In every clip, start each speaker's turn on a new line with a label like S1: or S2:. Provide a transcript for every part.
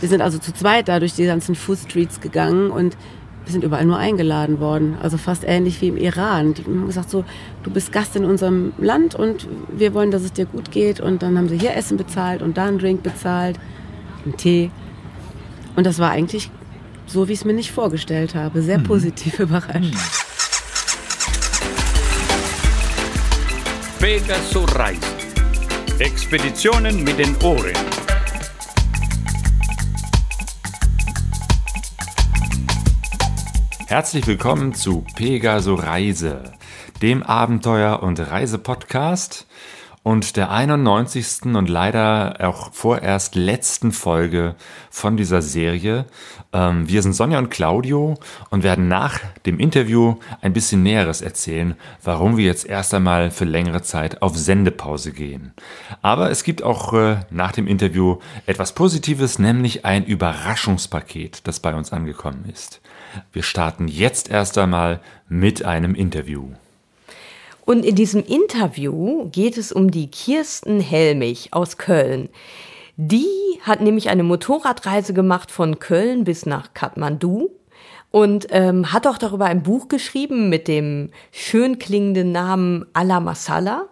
S1: Wir sind also zu zweit da durch die ganzen Food Streets gegangen und wir sind überall nur eingeladen worden. Also fast ähnlich wie im Iran. Die haben gesagt so, du bist Gast in unserem Land und wir wollen, dass es dir gut geht. Und dann haben sie hier Essen bezahlt und da einen Drink bezahlt, einen Tee. Und das war eigentlich so, wie ich es mir nicht vorgestellt habe. Sehr mhm. positiv überrascht.
S2: Pegasus Reisen. Expeditionen mit den Ohren.
S3: Herzlich willkommen zu Pegaso Reise, dem Abenteuer- und Reisepodcast und der 91. und leider auch vorerst letzten Folge von dieser Serie. Ähm, wir sind Sonja und Claudio und werden nach dem Interview ein bisschen Näheres erzählen, warum wir jetzt erst einmal für längere Zeit auf Sendepause gehen. Aber es gibt auch äh, nach dem Interview etwas Positives, nämlich ein Überraschungspaket, das bei uns angekommen ist. Wir starten jetzt erst einmal mit einem Interview.
S4: Und in diesem Interview geht es um die Kirsten Helmich aus Köln. Die hat nämlich eine Motorradreise gemacht von Köln bis nach Kathmandu und ähm, hat auch darüber ein Buch geschrieben mit dem schön klingenden Namen Ala Masala.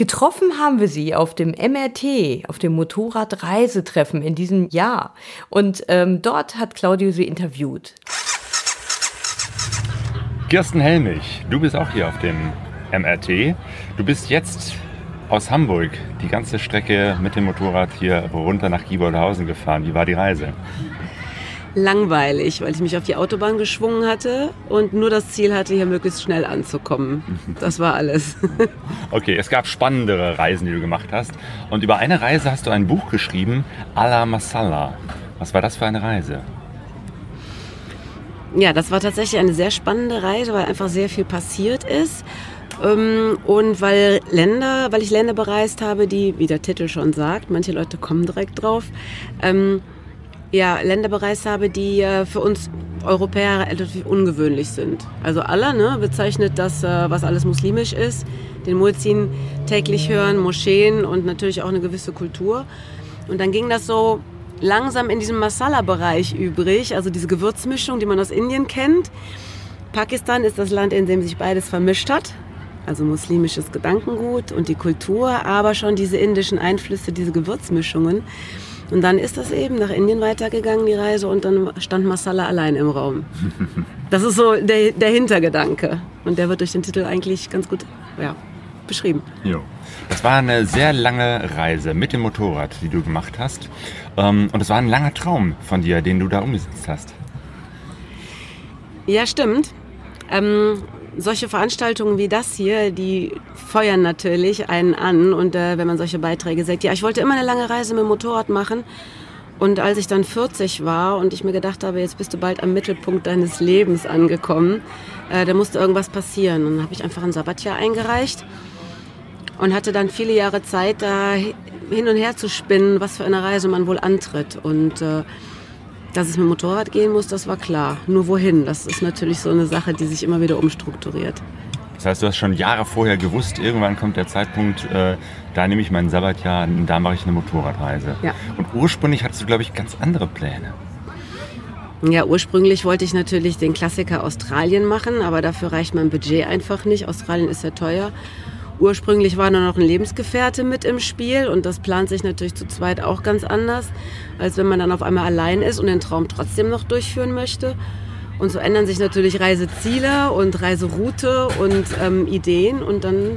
S4: Getroffen haben wir sie auf dem MRT, auf dem Motorradreisetreffen in diesem Jahr. Und ähm, dort hat Claudio sie interviewt.
S3: Kirsten Helmich, du bist auch hier auf dem MRT. Du bist jetzt aus Hamburg die ganze Strecke mit dem Motorrad hier runter nach Gieboldhausen gefahren. Wie war die Reise?
S1: Langweilig, weil ich mich auf die Autobahn geschwungen hatte und nur das Ziel hatte, hier möglichst schnell anzukommen. Das war alles.
S3: Okay, es gab spannendere Reisen, die du gemacht hast. Und über eine Reise hast du ein Buch geschrieben, Ala Masala. Was war das für eine Reise?
S1: Ja, das war tatsächlich eine sehr spannende Reise, weil einfach sehr viel passiert ist. Ähm, und weil Länder, weil ich Länder bereist habe, die, wie der Titel schon sagt, manche Leute kommen direkt drauf, ähm, ja, Länder bereist habe, die äh, für uns Europäer relativ ungewöhnlich sind. Also Allah ne, bezeichnet das, äh, was alles muslimisch ist, den Muezzin täglich hören, Moscheen und natürlich auch eine gewisse Kultur. Und dann ging das so langsam in diesem Masala-Bereich übrig, also diese Gewürzmischung, die man aus Indien kennt. Pakistan ist das Land, in dem sich beides vermischt hat, also muslimisches Gedankengut und die Kultur, aber schon diese indischen Einflüsse, diese Gewürzmischungen. Und dann ist das eben nach Indien weitergegangen, die Reise, und dann stand Masala allein im Raum. Das ist so der, der Hintergedanke. Und der wird durch den Titel eigentlich ganz gut ja, beschrieben.
S3: Jo. Das war eine sehr lange Reise mit dem Motorrad, die du gemacht hast. Ähm, und es war ein langer Traum von dir, den du da umgesetzt hast.
S1: Ja, stimmt. Ähm, solche Veranstaltungen wie das hier, die feuern natürlich einen an. Und äh, wenn man solche Beiträge sagt, ja, ich wollte immer eine lange Reise mit dem Motorrad machen. Und als ich dann 40 war und ich mir gedacht habe, jetzt bist du bald am Mittelpunkt deines Lebens angekommen, äh, da musste irgendwas passieren. Und dann habe ich einfach ein Sabbatjahr eingereicht und hatte dann viele Jahre Zeit, da hin und her zu spinnen, was für eine Reise man wohl antritt. Und äh, dass es mit dem Motorrad gehen muss, das war klar. Nur wohin, das ist natürlich so eine Sache, die sich immer wieder umstrukturiert.
S3: Das heißt, du hast schon Jahre vorher gewusst, irgendwann kommt der Zeitpunkt, äh, da nehme ich mein Sabbatjahr, da mache ich eine Motorradreise. Ja. Und ursprünglich hattest du, glaube ich, ganz andere Pläne.
S1: Ja, ursprünglich wollte ich natürlich den Klassiker Australien machen, aber dafür reicht mein Budget einfach nicht. Australien ist ja teuer. Ursprünglich war da noch ein Lebensgefährte mit im Spiel und das plant sich natürlich zu zweit auch ganz anders, als wenn man dann auf einmal allein ist und den Traum trotzdem noch durchführen möchte. Und so ändern sich natürlich Reiseziele und Reiseroute und ähm, Ideen und dann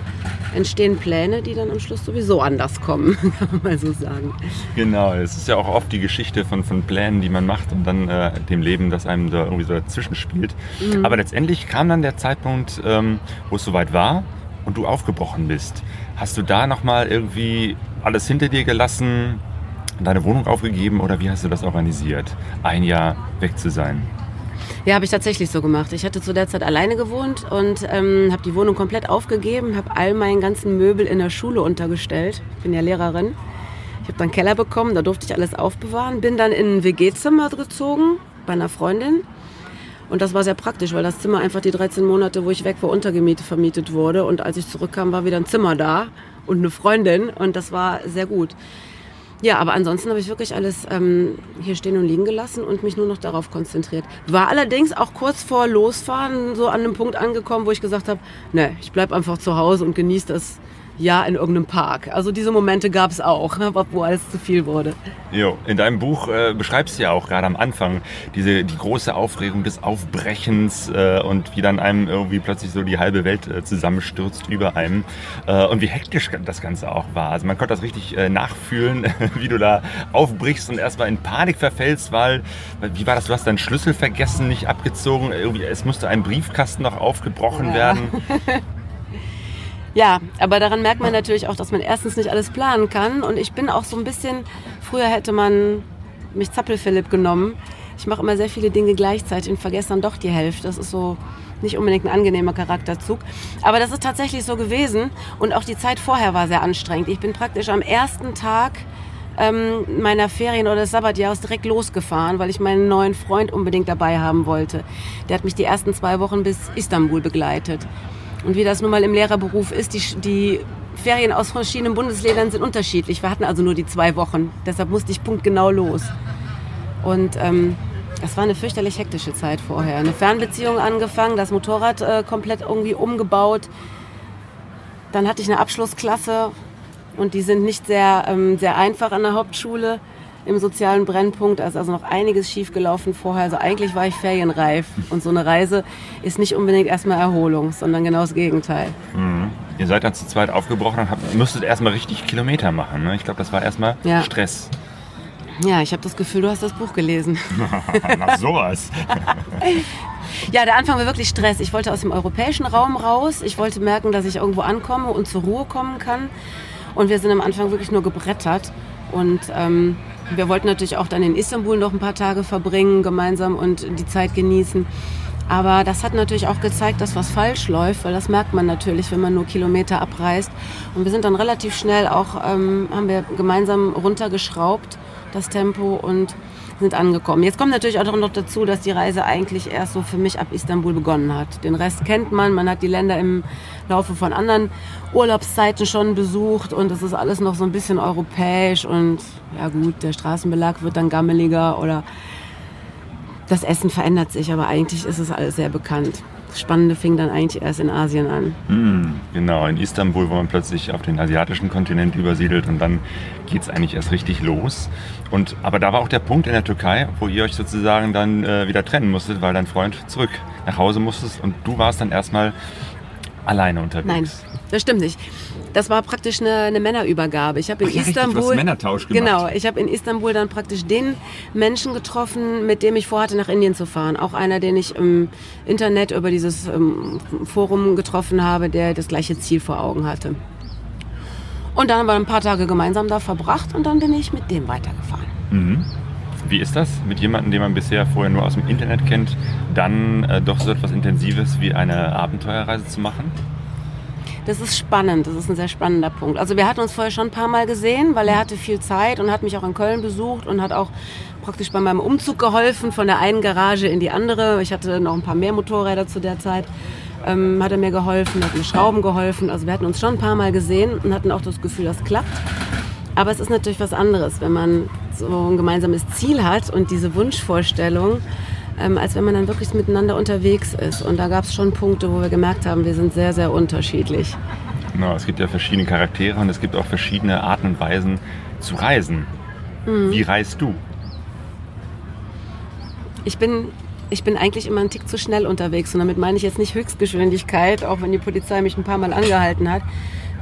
S1: entstehen Pläne, die dann am Schluss sowieso anders kommen, kann man mal so sagen.
S3: Genau, es ist ja auch oft die Geschichte von, von Plänen, die man macht und dann äh, dem Leben, das einem da irgendwie so dazwischen spielt. Mhm. Aber letztendlich kam dann der Zeitpunkt, ähm, wo es soweit war und du aufgebrochen bist. Hast du da nochmal irgendwie alles hinter dir gelassen, deine Wohnung aufgegeben oder wie hast du das organisiert, ein Jahr weg zu sein?
S1: Ja, habe ich tatsächlich so gemacht. Ich hatte zu der Zeit alleine gewohnt und ähm, habe die Wohnung komplett aufgegeben, habe all meinen ganzen Möbel in der Schule untergestellt. Ich bin ja Lehrerin. Ich habe dann Keller bekommen, da durfte ich alles aufbewahren. Bin dann in ein WG-Zimmer gezogen bei einer Freundin und das war sehr praktisch, weil das Zimmer einfach die 13 Monate, wo ich weg war, untergemietet vermietet wurde. Und als ich zurückkam, war wieder ein Zimmer da und eine Freundin. Und das war sehr gut. Ja, aber ansonsten habe ich wirklich alles ähm, hier stehen und liegen gelassen und mich nur noch darauf konzentriert. War allerdings auch kurz vor Losfahren so an einem Punkt angekommen, wo ich gesagt habe, ne, ich bleib einfach zu Hause und genieße das Jahr in irgendeinem Park. Also diese Momente gab es auch, wo alles zu viel wurde.
S3: Jo, in deinem Buch äh, beschreibst du ja auch gerade am Anfang diese die große Aufregung des Aufbrechens äh, und wie dann einem irgendwie plötzlich so die halbe Welt äh, zusammenstürzt über einem äh, und wie hektisch das Ganze auch war. Also man konnte das richtig äh, nachfühlen, wie du da aufbrichst und erstmal in Panik verfällst, weil wie war das? Du hast deinen Schlüssel vergessen, nicht abgezogen. Irgendwie es musste ein Briefkasten noch aufgebrochen ja. werden.
S1: Ja, aber daran merkt man natürlich auch, dass man erstens nicht alles planen kann. Und ich bin auch so ein bisschen, früher hätte man mich Zappelphilipp genommen. Ich mache immer sehr viele Dinge gleichzeitig und vergesse dann doch die Hälfte. Das ist so nicht unbedingt ein angenehmer Charakterzug. Aber das ist tatsächlich so gewesen. Und auch die Zeit vorher war sehr anstrengend. Ich bin praktisch am ersten Tag ähm, meiner Ferien oder des Sabbatjahres direkt losgefahren, weil ich meinen neuen Freund unbedingt dabei haben wollte. Der hat mich die ersten zwei Wochen bis Istanbul begleitet. Und wie das nun mal im Lehrerberuf ist, die, die Ferien aus verschiedenen Bundesländern sind unterschiedlich. Wir hatten also nur die zwei Wochen. Deshalb musste ich punktgenau los. Und ähm, das war eine fürchterlich hektische Zeit vorher. Eine Fernbeziehung angefangen, das Motorrad äh, komplett irgendwie umgebaut. Dann hatte ich eine Abschlussklasse und die sind nicht sehr, ähm, sehr einfach an der Hauptschule im sozialen Brennpunkt. Da ist also noch einiges schiefgelaufen vorher. Also eigentlich war ich ferienreif. Und so eine Reise ist nicht unbedingt erstmal Erholung, sondern genau das Gegenteil.
S3: Mhm. Ihr seid dann zu zweit aufgebrochen und habt, müsstet erstmal richtig Kilometer machen. Ne? Ich glaube, das war erstmal ja. Stress.
S1: Ja, ich habe das Gefühl, du hast das Buch gelesen.
S3: Nach sowas.
S1: ja, der Anfang war wirklich Stress. Ich wollte aus dem europäischen Raum raus. Ich wollte merken, dass ich irgendwo ankomme und zur Ruhe kommen kann. Und wir sind am Anfang wirklich nur gebrettert. Und ähm, wir wollten natürlich auch dann in Istanbul noch ein paar Tage verbringen, gemeinsam und die Zeit genießen. Aber das hat natürlich auch gezeigt, dass was falsch läuft, weil das merkt man natürlich, wenn man nur Kilometer abreist. Und wir sind dann relativ schnell auch, ähm, haben wir gemeinsam runtergeschraubt, das Tempo und sind angekommen. Jetzt kommt natürlich auch noch dazu, dass die Reise eigentlich erst so für mich ab Istanbul begonnen hat. Den Rest kennt man, man hat die Länder im Laufe von anderen Urlaubszeiten schon besucht und es ist alles noch so ein bisschen europäisch und ja gut, der Straßenbelag wird dann gammeliger oder das Essen verändert sich, aber eigentlich ist es alles sehr bekannt. Das Spannende fing dann eigentlich erst in Asien an.
S3: Mm, genau, in Istanbul, wo man plötzlich auf den asiatischen Kontinent übersiedelt und dann geht es eigentlich erst richtig los. Und, aber da war auch der Punkt in der Türkei, wo ihr euch sozusagen dann äh, wieder trennen musstet, weil dein Freund zurück nach Hause musstest und du warst dann erstmal alleine unterwegs.
S1: Nein, das stimmt nicht. Das war praktisch eine, eine Männerübergabe. Ich habe in Ach, ja, Istanbul
S3: richtig, Männertausch gemacht.
S1: Genau, ich habe in Istanbul dann praktisch den Menschen getroffen, mit dem ich vorhatte, nach Indien zu fahren. Auch einer, den ich im Internet über dieses ähm, Forum getroffen habe, der das gleiche Ziel vor Augen hatte. Und dann haben wir ein paar Tage gemeinsam da verbracht und dann bin ich mit dem weitergefahren.
S3: Mhm. Wie ist das, mit jemandem, den man bisher vorher nur aus dem Internet kennt, dann äh, doch so etwas Intensives wie eine Abenteuerreise zu machen?
S1: Das ist spannend, das ist ein sehr spannender Punkt. Also wir hatten uns vorher schon ein paar Mal gesehen, weil er hatte viel Zeit und hat mich auch in Köln besucht und hat auch praktisch bei meinem Umzug geholfen von der einen Garage in die andere. Ich hatte noch ein paar mehr Motorräder zu der Zeit. Ähm, hat er mir geholfen, hat mir Schrauben geholfen. Also wir hatten uns schon ein paar Mal gesehen und hatten auch das Gefühl, das klappt. Aber es ist natürlich was anderes, wenn man so ein gemeinsames Ziel hat und diese Wunschvorstellung, ähm, als wenn man dann wirklich miteinander unterwegs ist. Und da gab es schon Punkte, wo wir gemerkt haben, wir sind sehr, sehr unterschiedlich.
S3: Genau, es gibt ja verschiedene Charaktere und es gibt auch verschiedene Arten und Weisen zu reisen. Mhm. Wie reist du?
S1: Ich bin, ich bin eigentlich immer einen Tick zu schnell unterwegs und damit meine ich jetzt nicht Höchstgeschwindigkeit, auch wenn die Polizei mich ein paar Mal angehalten hat.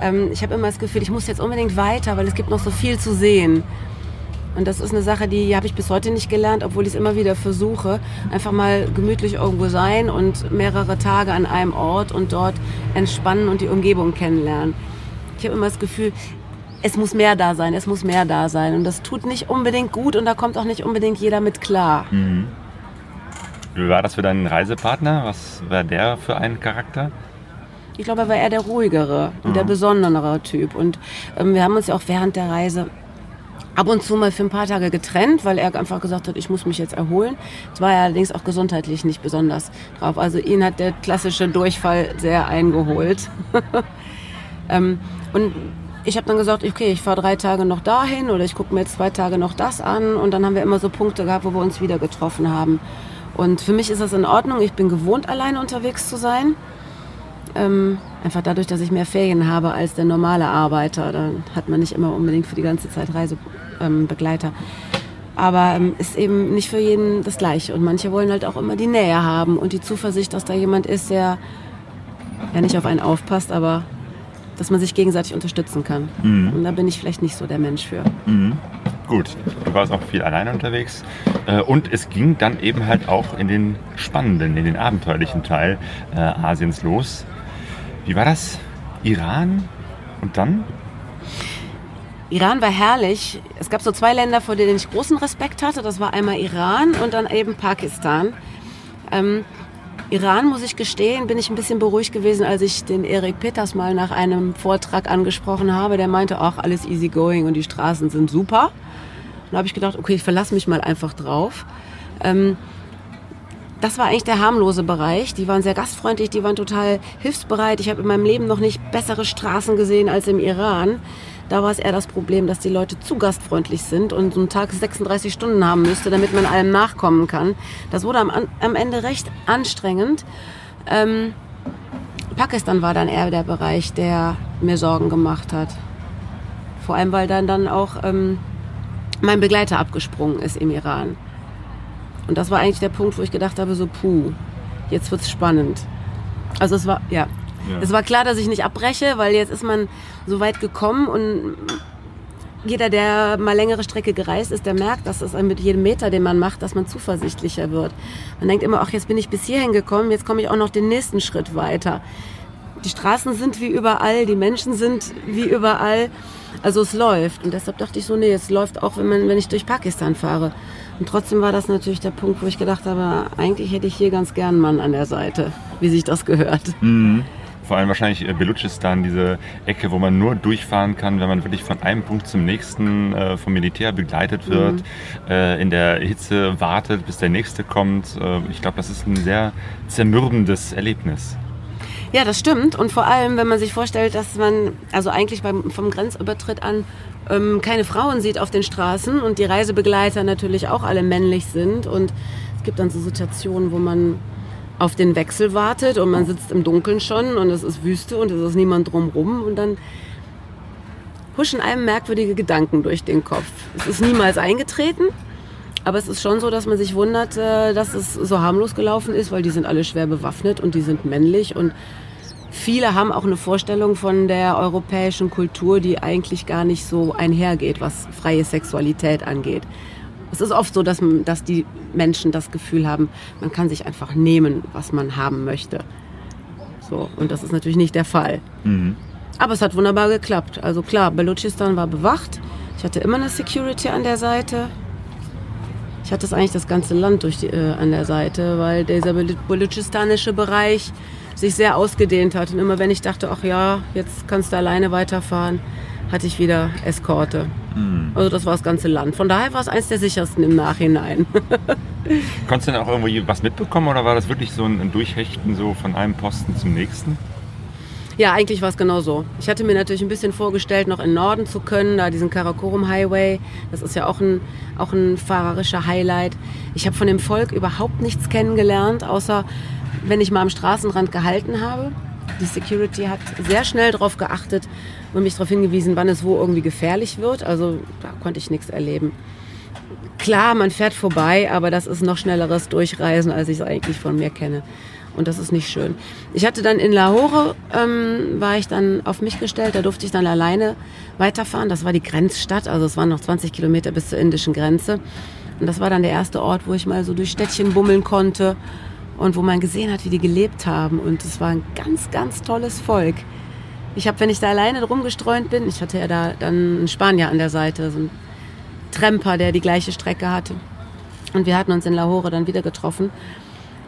S1: Ähm, ich habe immer das Gefühl, ich muss jetzt unbedingt weiter, weil es gibt noch so viel zu sehen. Und das ist eine Sache, die habe ich bis heute nicht gelernt, obwohl ich es immer wieder versuche. Einfach mal gemütlich irgendwo sein und mehrere Tage an einem Ort und dort entspannen und die Umgebung kennenlernen. Ich habe immer das Gefühl, es muss mehr da sein, es muss mehr da sein. Und das tut nicht unbedingt gut und da kommt auch nicht unbedingt jeder mit klar. Mhm.
S3: Wie war das für deinen Reisepartner? Was war der für ein Charakter?
S1: Ich glaube, er war eher der ruhigere und mhm. der besonderere Typ. Und ähm, wir haben uns ja auch während der Reise ab und zu mal für ein paar Tage getrennt, weil er einfach gesagt hat, ich muss mich jetzt erholen. Es war er allerdings auch gesundheitlich nicht besonders drauf. Also ihn hat der klassische Durchfall sehr eingeholt. ähm, und ich habe dann gesagt, okay, ich fahre drei Tage noch dahin oder ich gucke mir jetzt zwei Tage noch das an und dann haben wir immer so Punkte gehabt, wo wir uns wieder getroffen haben. Und für mich ist das in Ordnung. Ich bin gewohnt, alleine unterwegs zu sein. Ähm, einfach dadurch, dass ich mehr Ferien habe als der normale Arbeiter. Dann hat man nicht immer unbedingt für die ganze Zeit Reisebegleiter. Ähm, Aber ähm, ist eben nicht für jeden das Gleiche. Und manche wollen halt auch immer die Nähe haben und die Zuversicht, dass da jemand ist, der ja nicht auf einen aufpasst, aber dass man sich gegenseitig unterstützen kann. Mhm. Und da bin ich vielleicht nicht so der Mensch für.
S3: Mhm. Gut, du warst auch viel alleine unterwegs. Äh, und es ging dann eben halt auch in den spannenden, in den abenteuerlichen Teil äh, Asiens los. Wie war das? Iran und dann?
S1: Iran war herrlich. Es gab so zwei Länder, vor denen ich großen Respekt hatte. Das war einmal Iran und dann eben Pakistan. Ähm, Iran, muss ich gestehen, bin ich ein bisschen beruhigt gewesen, als ich den Erik Peters mal nach einem Vortrag angesprochen habe. Der meinte, ach, alles easy going und die Straßen sind super. Da habe ich gedacht, okay, ich verlasse mich mal einfach drauf. Ähm, das war eigentlich der harmlose Bereich. Die waren sehr gastfreundlich, die waren total hilfsbereit. Ich habe in meinem Leben noch nicht bessere Straßen gesehen als im Iran. Da war es eher das Problem, dass die Leute zu gastfreundlich sind und so einen Tag 36 Stunden haben müsste, damit man allem nachkommen kann. Das wurde am, am Ende recht anstrengend. Ähm, Pakistan war dann eher der Bereich, der mir Sorgen gemacht hat. Vor allem, weil dann, dann auch ähm, mein Begleiter abgesprungen ist im Iran. Und das war eigentlich der Punkt, wo ich gedacht habe, so puh, jetzt wird's spannend. Also es war, ja. ja. Es war klar, dass ich nicht abbreche, weil jetzt ist man so weit gekommen und jeder, der mal längere Strecke gereist ist, der merkt, dass es mit jedem Meter, den man macht, dass man zuversichtlicher wird. Man denkt immer, ach, jetzt bin ich bis hierhin gekommen, jetzt komme ich auch noch den nächsten Schritt weiter. Die Straßen sind wie überall, die Menschen sind wie überall. Also es läuft. Und deshalb dachte ich so, nee, es läuft auch, wenn, man, wenn ich durch Pakistan fahre. Und trotzdem war das natürlich der Punkt, wo ich gedacht habe, eigentlich hätte ich hier ganz gern einen Mann an der Seite, wie sich das gehört.
S3: Mhm. Vor allem wahrscheinlich äh, Belutschistan, diese Ecke, wo man nur durchfahren kann, wenn man wirklich von einem Punkt zum nächsten äh, vom Militär begleitet wird, mhm. äh, in der Hitze wartet, bis der nächste kommt. Äh, ich glaube, das ist ein sehr zermürbendes Erlebnis.
S1: Ja, das stimmt. Und vor allem, wenn man sich vorstellt, dass man also eigentlich beim, vom Grenzübertritt an ähm, keine Frauen sieht auf den Straßen und die Reisebegleiter natürlich auch alle männlich sind. Und es gibt dann so Situationen, wo man auf den Wechsel wartet und man sitzt im Dunkeln schon und es ist Wüste und es ist niemand drumrum und dann huschen einem merkwürdige Gedanken durch den Kopf. Es ist niemals eingetreten, aber es ist schon so, dass man sich wundert, äh, dass es so harmlos gelaufen ist, weil die sind alle schwer bewaffnet und die sind männlich und viele haben auch eine Vorstellung von der europäischen Kultur, die eigentlich gar nicht so einhergeht, was freie Sexualität angeht. Es ist oft so, dass, dass die Menschen das Gefühl haben, man kann sich einfach nehmen, was man haben möchte. So, und das ist natürlich nicht der Fall. Mhm. Aber es hat wunderbar geklappt. Also klar, Balochistan war bewacht. Ich hatte immer eine Security an der Seite. Ich hatte eigentlich das ganze Land durch die, äh, an der Seite, weil dieser balochistanische Bereich sich sehr ausgedehnt hat. Und immer wenn ich dachte, ach ja, jetzt kannst du alleine weiterfahren, hatte ich wieder Eskorte. Mhm. Also das war das ganze Land. Von daher war es eines der sichersten im Nachhinein.
S3: Konntest du denn auch irgendwie was mitbekommen oder war das wirklich so ein Durchhechten so von einem Posten zum nächsten?
S1: Ja, eigentlich war es genau so. Ich hatte mir natürlich ein bisschen vorgestellt, noch in Norden zu können, da diesen Karakorum Highway. Das ist ja auch ein, auch ein fahrerischer Highlight. Ich habe von dem Volk überhaupt nichts kennengelernt, außer wenn ich mal am Straßenrand gehalten habe. Die Security hat sehr schnell darauf geachtet und mich darauf hingewiesen, wann es wo irgendwie gefährlich wird. Also da konnte ich nichts erleben. Klar, man fährt vorbei, aber das ist noch schnelleres Durchreisen, als ich es eigentlich von mir kenne. Und das ist nicht schön. Ich hatte dann in Lahore, ähm, war ich dann auf mich gestellt, da durfte ich dann alleine weiterfahren. Das war die Grenzstadt, also es waren noch 20 Kilometer bis zur indischen Grenze. Und das war dann der erste Ort, wo ich mal so durch Städtchen bummeln konnte und wo man gesehen hat, wie die gelebt haben. Und es war ein ganz, ganz tolles Volk. Ich habe, wenn ich da alleine rumgestreunt bin, ich hatte ja da dann einen Spanier an der Seite, so einen Tremper, der die gleiche Strecke hatte. Und wir hatten uns in Lahore dann wieder getroffen.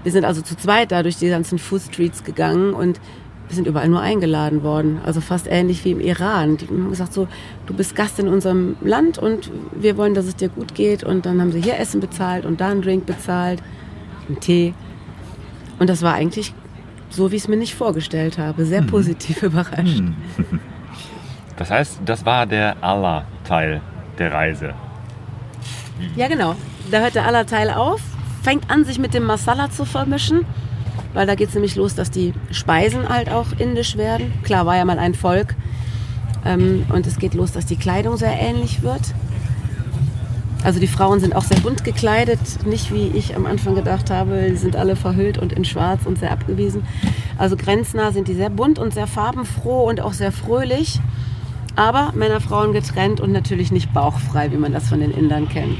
S1: Wir sind also zu zweit da durch die ganzen Food Streets gegangen und wir sind überall nur eingeladen worden. Also fast ähnlich wie im Iran. Die haben gesagt so, du bist Gast in unserem Land und wir wollen, dass es dir gut geht. Und dann haben sie hier Essen bezahlt und da einen Drink bezahlt, einen Tee. Und das war eigentlich so, wie ich es mir nicht vorgestellt habe. Sehr mhm. positiv überrascht. Mhm.
S3: Das heißt, das war der Allah-Teil der Reise.
S1: Ja, genau. Da hört der aller Teil auf, fängt an, sich mit dem Masala zu vermischen, weil da geht es nämlich los, dass die Speisen halt auch indisch werden. Klar, war ja mal ein Volk. Ähm, und es geht los, dass die Kleidung sehr ähnlich wird. Also die Frauen sind auch sehr bunt gekleidet, nicht wie ich am Anfang gedacht habe, die sind alle verhüllt und in schwarz und sehr abgewiesen. Also grenznah sind die sehr bunt und sehr farbenfroh und auch sehr fröhlich. Aber Männer, Frauen getrennt und natürlich nicht bauchfrei, wie man das von den Indern kennt.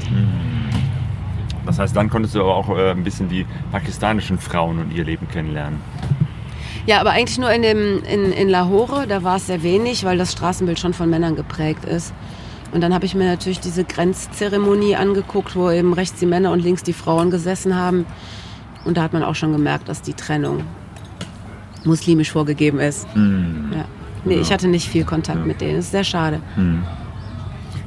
S3: Das heißt, dann konntest du aber auch äh, ein bisschen die pakistanischen Frauen und ihr Leben kennenlernen.
S1: Ja, aber eigentlich nur in, dem, in, in Lahore, da war es sehr wenig, weil das Straßenbild schon von Männern geprägt ist. Und dann habe ich mir natürlich diese Grenzzeremonie angeguckt, wo eben rechts die Männer und links die Frauen gesessen haben. Und da hat man auch schon gemerkt, dass die Trennung muslimisch vorgegeben ist. Ja. Nee, ich hatte nicht viel Kontakt mit denen. Das ist sehr schade.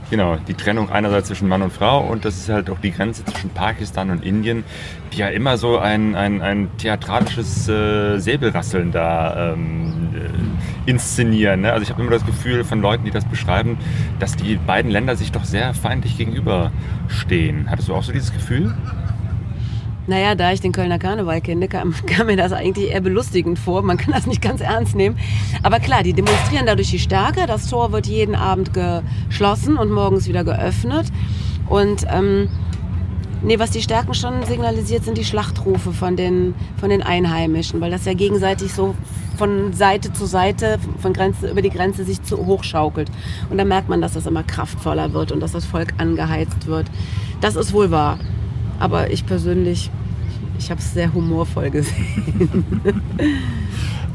S3: Genau, die Trennung einerseits zwischen Mann und Frau und das ist halt auch die Grenze zwischen Pakistan und Indien, die ja immer so ein, ein, ein theatralisches äh, Säbelrasseln da ähm, äh, inszenieren. Ne? Also ich habe immer das Gefühl von Leuten, die das beschreiben, dass die beiden Länder sich doch sehr feindlich gegenüberstehen. Hattest du auch so dieses Gefühl?
S1: Naja, da ich den Kölner Karneval kenne, kam, kam mir das eigentlich eher belustigend vor. Man kann das nicht ganz ernst nehmen. Aber klar, die demonstrieren dadurch die Stärke. Das Tor wird jeden Abend geschlossen und morgens wieder geöffnet. Und ähm, nee, was die Stärken schon signalisiert, sind die Schlachtrufe von den, von den Einheimischen, weil das ja gegenseitig so von Seite zu Seite, von Grenze über die Grenze sich zu hochschaukelt. Und da merkt man, dass das immer kraftvoller wird und dass das Volk angeheizt wird. Das ist wohl wahr. Aber ich persönlich, ich habe es sehr humorvoll gesehen.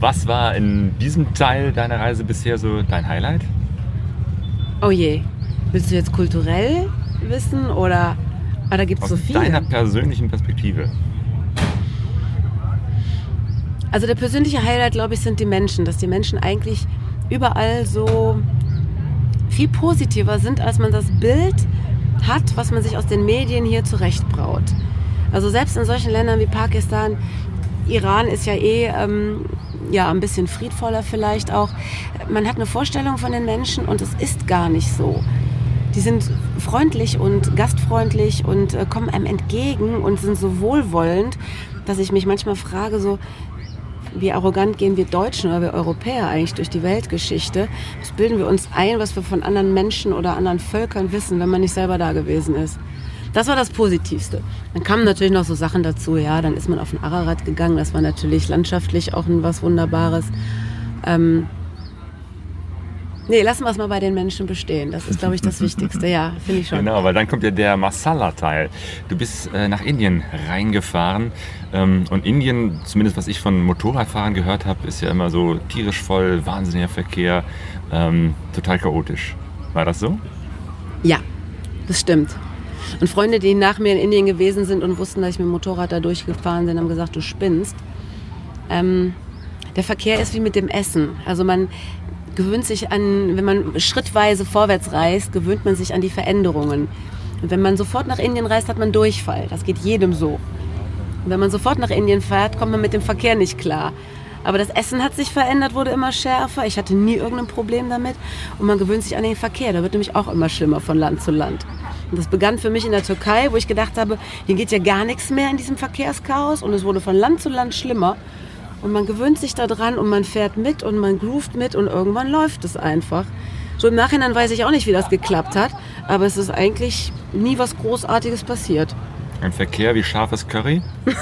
S3: Was war in diesem Teil deiner Reise bisher so dein Highlight?
S1: Oh je, willst du jetzt kulturell wissen oder ah, da gibt es
S3: Aus
S1: so viele?
S3: deiner persönlichen Perspektive.
S1: Also der persönliche Highlight, glaube ich, sind die Menschen, dass die Menschen eigentlich überall so viel positiver sind, als man das Bild hat, was man sich aus den Medien hier zurechtbraut. Also selbst in solchen Ländern wie Pakistan, Iran ist ja eh ähm, ja, ein bisschen friedvoller vielleicht auch. Man hat eine Vorstellung von den Menschen und es ist gar nicht so. Die sind freundlich und gastfreundlich und äh, kommen einem entgegen und sind so wohlwollend, dass ich mich manchmal frage, so, wie arrogant gehen wir Deutschen oder wir Europäer eigentlich durch die Weltgeschichte? Was bilden wir uns ein, was wir von anderen Menschen oder anderen Völkern wissen, wenn man nicht selber da gewesen ist? Das war das Positivste. Dann kamen natürlich noch so Sachen dazu, ja, dann ist man auf den Ararat gegangen, das war natürlich landschaftlich auch ein was Wunderbares. Ähm, nee, lassen wir es mal bei den Menschen bestehen. Das ist, glaube ich, das Wichtigste. Ja, finde ich schon.
S3: Genau, weil dann kommt ja der Masala-Teil. Du bist äh, nach Indien reingefahren ähm, und Indien, zumindest was ich von Motorradfahren gehört habe, ist ja immer so tierisch voll, wahnsinniger Verkehr, ähm, total chaotisch. War das so?
S1: Ja, das stimmt. Und Freunde, die nach mir in Indien gewesen sind und wussten, dass ich mit dem Motorrad da durchgefahren bin, haben gesagt, du spinnst. Ähm, der Verkehr ist wie mit dem Essen. Also man gewöhnt sich an, wenn man schrittweise vorwärts reist, gewöhnt man sich an die Veränderungen. Und wenn man sofort nach Indien reist, hat man Durchfall. Das geht jedem so. Und wenn man sofort nach Indien fährt, kommt man mit dem Verkehr nicht klar. Aber das Essen hat sich verändert, wurde immer schärfer. Ich hatte nie irgendein Problem damit. Und man gewöhnt sich an den Verkehr. Der wird nämlich auch immer schlimmer von Land zu Land. Und das begann für mich in der Türkei, wo ich gedacht habe, hier geht ja gar nichts mehr in diesem Verkehrschaos. Und es wurde von Land zu Land schlimmer. Und man gewöhnt sich daran und man fährt mit und man groovt mit und irgendwann läuft es einfach. So im Nachhinein weiß ich auch nicht, wie das geklappt hat. Aber es ist eigentlich nie was Großartiges passiert.
S3: Ein Verkehr wie scharfes Curry?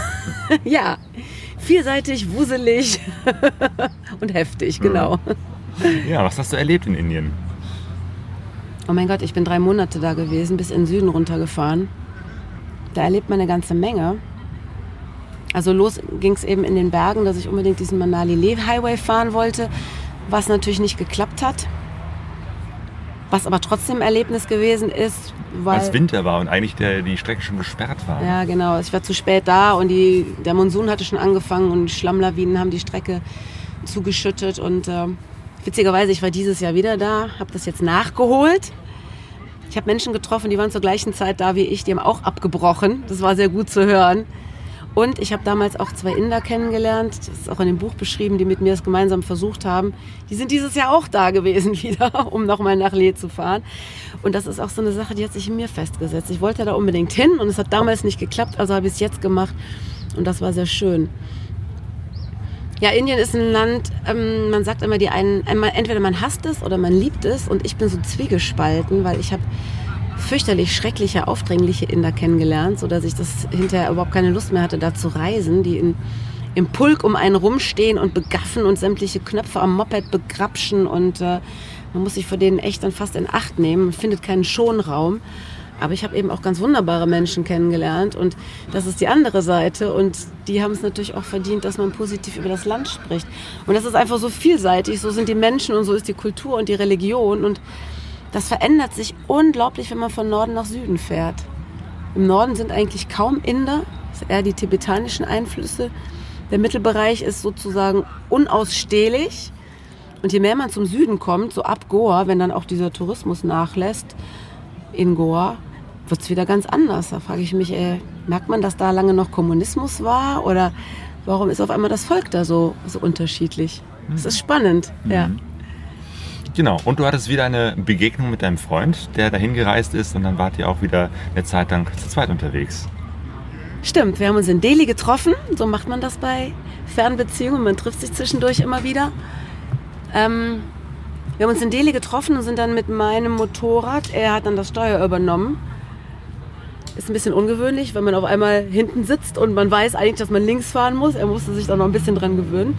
S1: Ja, vielseitig, wuselig und heftig, genau.
S3: Ja, was hast du erlebt in Indien?
S1: Oh mein Gott, ich bin drei Monate da gewesen, bis in den Süden runtergefahren. Da erlebt man eine ganze Menge. Also los ging es eben in den Bergen, dass ich unbedingt diesen Manali Leh Highway fahren wollte, was natürlich nicht geklappt hat. Was aber trotzdem ein Erlebnis gewesen ist, weil...
S3: Als Winter war und eigentlich der, die Strecke schon gesperrt war.
S1: Ja, genau. Ich war zu spät da und die, der Monsun hatte schon angefangen und Schlammlawinen haben die Strecke zugeschüttet. Und äh, witzigerweise, ich war dieses Jahr wieder da, habe das jetzt nachgeholt. Ich habe Menschen getroffen, die waren zur gleichen Zeit da wie ich, die haben auch abgebrochen. Das war sehr gut zu hören. Und ich habe damals auch zwei Inder kennengelernt, das ist auch in dem Buch beschrieben, die mit mir es gemeinsam versucht haben. Die sind dieses Jahr auch da gewesen wieder, um nochmal nach Leh zu fahren. Und das ist auch so eine Sache, die hat sich in mir festgesetzt. Ich wollte da unbedingt hin und es hat damals nicht geklappt, also habe ich es jetzt gemacht und das war sehr schön. Ja, Indien ist ein Land, ähm, man sagt immer, die einen, entweder man hasst es oder man liebt es und ich bin so zwiegespalten, weil ich habe fürchterlich schreckliche, aufdringliche Inder kennengelernt, sodass ich das hinterher überhaupt keine Lust mehr hatte, da zu reisen, die in, im Pulk um einen rumstehen und begaffen und sämtliche Knöpfe am Moped begrapschen und äh, man muss sich vor denen echt dann fast in Acht nehmen, findet keinen Schonraum. Aber ich habe eben auch ganz wunderbare Menschen kennengelernt und das ist die andere Seite und die haben es natürlich auch verdient, dass man positiv über das Land spricht. Und das ist einfach so vielseitig, so sind die Menschen und so ist die Kultur und die Religion und das verändert sich unglaublich, wenn man von Norden nach Süden fährt. Im Norden sind eigentlich kaum Inder, das sind eher die tibetanischen Einflüsse. Der Mittelbereich ist sozusagen unausstehlich. Und je mehr man zum Süden kommt, so ab Goa, wenn dann auch dieser Tourismus nachlässt in Goa, wird es wieder ganz anders. Da frage ich mich, ey, äh, merkt man, dass da lange noch Kommunismus war? Oder warum ist auf einmal das Volk da so, so unterschiedlich? Das ist spannend, mhm. ja.
S3: Genau, und du hattest wieder eine Begegnung mit deinem Freund, der dahin gereist ist und dann wart ihr auch wieder eine Zeit lang zu zweit unterwegs.
S1: Stimmt, wir haben uns in Delhi getroffen, so macht man das bei Fernbeziehungen, man trifft sich zwischendurch immer wieder. Ähm, wir haben uns in Delhi getroffen und sind dann mit meinem Motorrad, er hat dann das Steuer übernommen. Ist ein bisschen ungewöhnlich, wenn man auf einmal hinten sitzt und man weiß eigentlich, dass man links fahren muss. Er musste sich da noch ein bisschen dran gewöhnen.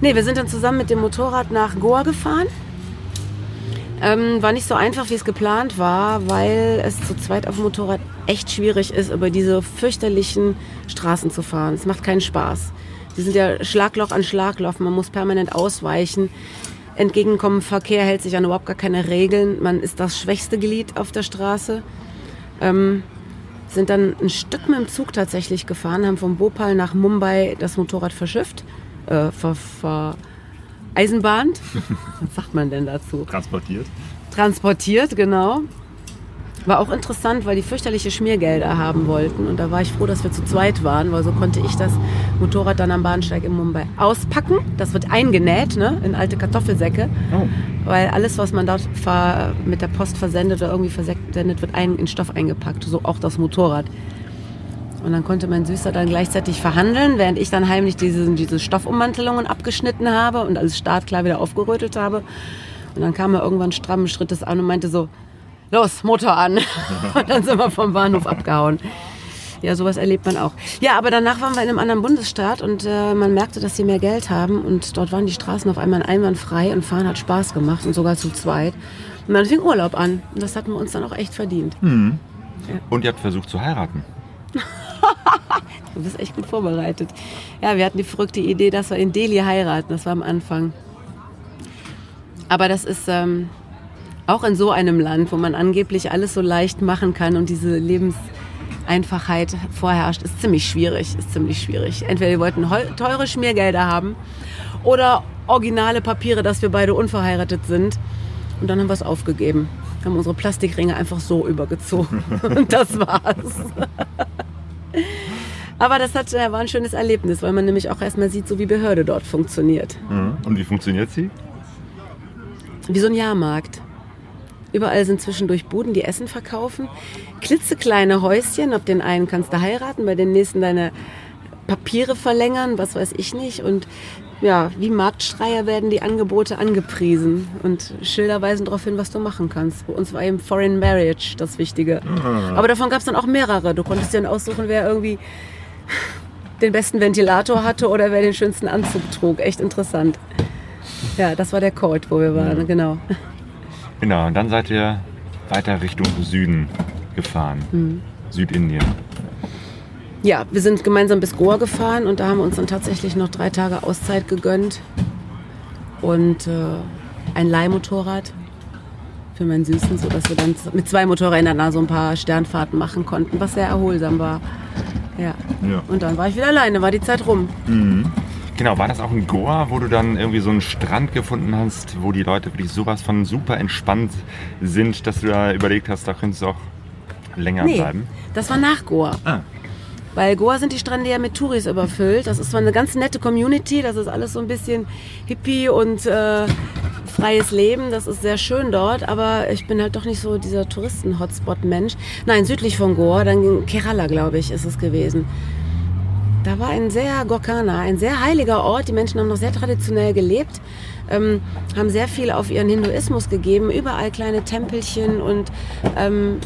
S1: Nee, wir sind dann zusammen mit dem Motorrad nach Goa gefahren ähm, war nicht so einfach, wie es geplant war, weil es zu zweit auf dem Motorrad echt schwierig ist, über diese fürchterlichen Straßen zu fahren. Es macht keinen Spaß. Die sind ja Schlagloch an Schlagloch, man muss permanent ausweichen. Entgegenkommen Verkehr hält sich an überhaupt gar keine Regeln. Man ist das schwächste Glied auf der Straße. Ähm, sind dann ein Stück mit dem Zug tatsächlich gefahren, haben von Bhopal nach Mumbai das Motorrad verschifft, äh, ver, ver Eisenbahnt. Was sagt man denn dazu?
S3: Transportiert.
S1: Transportiert, genau. War auch interessant, weil die fürchterliche Schmiergelder haben wollten. Und da war ich froh, dass wir zu zweit waren, weil so konnte ich das Motorrad dann am Bahnsteig in Mumbai auspacken. Das wird eingenäht ne, in alte Kartoffelsäcke. Oh. Weil alles, was man dort mit der Post versendet oder irgendwie versendet, wird ein, in Stoff eingepackt. So auch das Motorrad. Und dann konnte mein Süßer dann gleichzeitig verhandeln, während ich dann heimlich diese, diese Stoffummantelungen abgeschnitten habe und alles startklar wieder aufgerötet habe. Und dann kam er irgendwann strammen Schrittes an und meinte so, los, Motor an. und dann sind wir vom Bahnhof abgehauen. Ja, sowas erlebt man auch. Ja, aber danach waren wir in einem anderen Bundesstaat und äh, man merkte, dass sie mehr Geld haben und dort waren die Straßen auf einmal einwandfrei und fahren hat Spaß gemacht und sogar zu zweit. Und dann fing Urlaub an und das hatten wir uns dann auch echt verdient.
S3: Mhm. Ja. Und ihr habt versucht zu heiraten.
S1: du bist echt gut vorbereitet. Ja, wir hatten die verrückte Idee, dass wir in Delhi heiraten. Das war am Anfang. Aber das ist ähm, auch in so einem Land, wo man angeblich alles so leicht machen kann und diese Lebenseinfachheit vorherrscht, ist ziemlich schwierig. Ist ziemlich schwierig. Entweder wir wollten teure Schmiergelder haben oder originale Papiere, dass wir beide unverheiratet sind. Und dann haben wir es aufgegeben. Haben unsere Plastikringe einfach so übergezogen. Und das war's. Aber das hat, äh, war ein schönes Erlebnis, weil man nämlich auch erstmal sieht, so wie Behörde dort funktioniert.
S3: Mhm. Und wie funktioniert sie?
S1: Wie so ein Jahrmarkt. Überall sind zwischendurch Buden, die Essen verkaufen. Klitzekleine Häuschen, auf den einen kannst du heiraten, bei den nächsten deine Papiere verlängern, was weiß ich nicht. Und ja, wie Marktschreier werden die Angebote angepriesen und Schilder weisen darauf hin, was du machen kannst. Bei uns war eben Foreign Marriage das Wichtige. Ah. Aber davon gab es dann auch mehrere. Du konntest dir dann aussuchen, wer irgendwie den besten Ventilator hatte oder wer den schönsten Anzug trug. Echt interessant. Ja, das war der Code, wo wir waren, genau.
S3: Genau, und dann seid ihr weiter Richtung Süden gefahren. Mhm. Südindien.
S1: Ja, wir sind gemeinsam bis Goa gefahren und da haben wir uns dann tatsächlich noch drei Tage Auszeit gegönnt. Und äh, ein Leihmotorrad für meinen Süßen, sodass wir dann mit zwei Motorrädern da so ein paar Sternfahrten machen konnten, was sehr erholsam war. Ja. ja. Und dann war ich wieder alleine, war die Zeit rum.
S3: Mhm. Genau, war das auch in Goa, wo du dann irgendwie so einen Strand gefunden hast, wo die Leute wirklich sowas von super entspannt sind, dass du da überlegt hast, da könntest du auch länger
S1: nee,
S3: bleiben?
S1: Das war nach Goa.
S3: Ah.
S1: Weil Goa sind die Strände ja mit Touris überfüllt. Das ist zwar eine ganz nette Community, das ist alles so ein bisschen Hippie und äh, freies Leben. Das ist sehr schön dort, aber ich bin halt doch nicht so dieser Touristen-Hotspot-Mensch. Nein, südlich von Goa, dann Kerala, glaube ich, ist es gewesen. Da war ein sehr Gorkana, ein sehr heiliger Ort. Die Menschen haben noch sehr traditionell gelebt, ähm, haben sehr viel auf ihren Hinduismus gegeben. Überall kleine Tempelchen und ähm,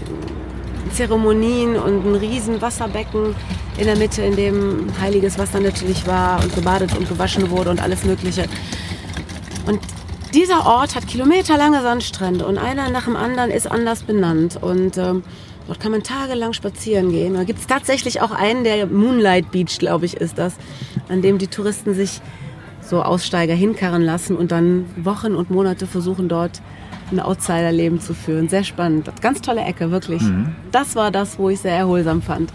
S1: Zeremonien und ein riesen Wasserbecken in der Mitte, in dem heiliges Wasser natürlich war und gebadet und gewaschen wurde und alles Mögliche. Und dieser Ort hat kilometerlange Sandstrände und einer nach dem anderen ist anders benannt. Und ähm, dort kann man tagelang spazieren gehen. Da gibt es tatsächlich auch einen, der Moonlight Beach, glaube ich, ist das, an dem die Touristen sich so Aussteiger hinkarren lassen und dann Wochen und Monate versuchen dort ein Outsider-Leben zu führen. Sehr spannend. Ganz tolle Ecke, wirklich. Das war das, wo ich sehr erholsam fand.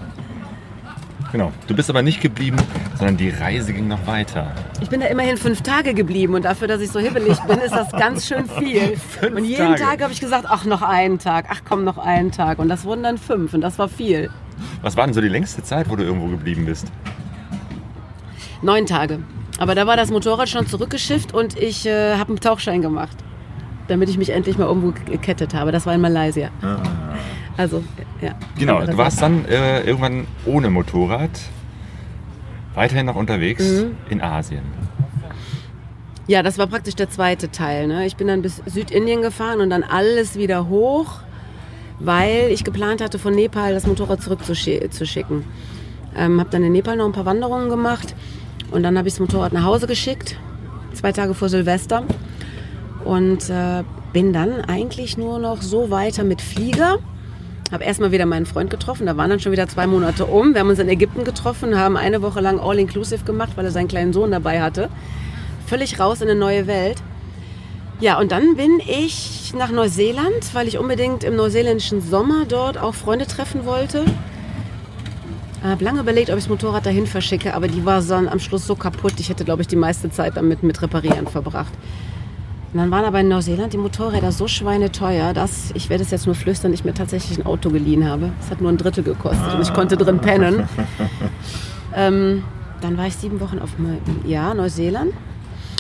S3: Genau. Du bist aber nicht geblieben, sondern die Reise ging noch weiter.
S1: Ich bin da immerhin fünf Tage geblieben und dafür, dass ich so hibbelig bin, ist das ganz schön viel.
S3: Fünf
S1: und jeden
S3: Tage.
S1: Tag habe ich gesagt, ach, noch einen Tag, ach komm, noch einen Tag. Und das wurden dann fünf und das war viel.
S3: Was war denn so die längste Zeit, wo du irgendwo geblieben bist?
S1: Neun Tage. Aber da war das Motorrad schon zurückgeschifft und ich äh, habe einen Tauchschein gemacht, damit ich mich endlich mal irgendwo gekettet habe. Das war in Malaysia. Also, ja.
S3: Genau, du warst dann äh, irgendwann ohne Motorrad weiterhin noch unterwegs
S1: Mhm.
S3: in Asien.
S1: Ja, das war praktisch der zweite Teil. Ne? Ich bin dann bis Südindien gefahren und dann alles wieder hoch, weil ich geplant hatte, von Nepal das Motorrad zurückzuschicken. Ähm, habe dann in Nepal noch ein paar Wanderungen gemacht und dann habe ich das Motorrad nach Hause geschickt, zwei Tage vor Silvester. Und äh, bin dann eigentlich nur noch so weiter mit Flieger. Habe erstmal wieder meinen Freund getroffen, da waren dann schon wieder zwei Monate um. Wir haben uns in Ägypten getroffen, haben eine Woche lang All-Inclusive gemacht, weil er seinen kleinen Sohn dabei hatte. Völlig raus in eine neue Welt. Ja, und dann bin ich nach Neuseeland, weil ich unbedingt im neuseeländischen Sommer dort auch Freunde treffen wollte. Habe lange überlegt, ob ich das Motorrad dahin verschicke, aber die war dann am Schluss so kaputt. Ich hätte, glaube ich, die meiste Zeit damit mit Reparieren verbracht. Und dann waren aber in Neuseeland die Motorräder so schweineteuer, dass, ich werde es jetzt nur flüstern, ich mir tatsächlich ein Auto geliehen habe. Es hat nur ein Drittel gekostet und ich konnte drin pennen. ähm, dann war ich sieben Wochen auf ja, Neuseeland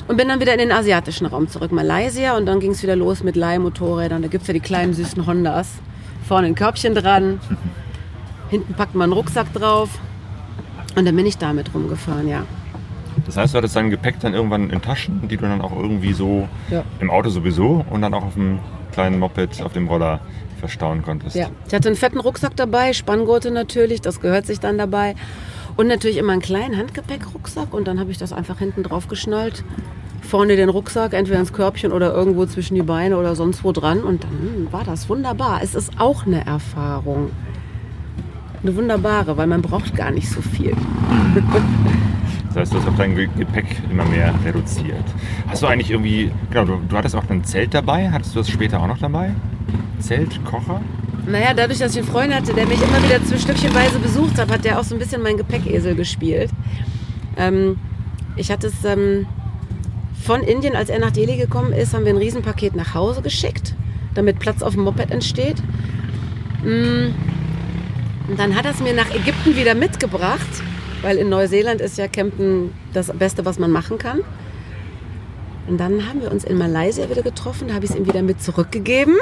S1: und bin dann wieder in den asiatischen Raum zurück, Malaysia. Und dann ging es wieder los mit Leihmotorrädern. Da gibt es ja die kleinen süßen Hondas. Vorne ein Körbchen dran, hinten packt man einen Rucksack drauf. Und dann bin ich damit rumgefahren, ja.
S3: Das heißt, du hattest dein Gepäck dann irgendwann in Taschen, die du dann auch irgendwie so
S1: Ja.
S3: im Auto sowieso und dann auch auf dem kleinen Moped, auf dem Roller verstauen konntest.
S1: Ja, ich hatte einen fetten Rucksack dabei, Spanngurte natürlich, das gehört sich dann dabei. Und natürlich immer einen kleinen Handgepäckrucksack und dann habe ich das einfach hinten drauf geschnallt. Vorne den Rucksack, entweder ins Körbchen oder irgendwo zwischen die Beine oder sonst wo dran. Und dann war das wunderbar. Es ist auch eine Erfahrung. Eine wunderbare, weil man braucht gar nicht so viel.
S3: Das heißt, du hast auch dein Ge- Gepäck immer mehr reduziert. Hast du eigentlich irgendwie, genau, du, du hattest auch ein Zelt dabei, hattest du das später auch noch dabei? Zelt, Kocher?
S1: Naja, dadurch, dass ich einen Freund hatte, der mich immer wieder stückchenweise besucht hat, hat der auch so ein bisschen mein Gepäckesel gespielt. Ähm, ich hatte es ähm, von Indien, als er nach Delhi gekommen ist, haben wir ein Riesenpaket nach Hause geschickt, damit Platz auf dem Moped entsteht. Mm, Und dann hat er es mir nach Ägypten wieder mitgebracht, weil in Neuseeland ist ja Campen das Beste, was man machen kann. Und dann haben wir uns in Malaysia wieder getroffen, da habe ich es ihm wieder mit zurückgegeben.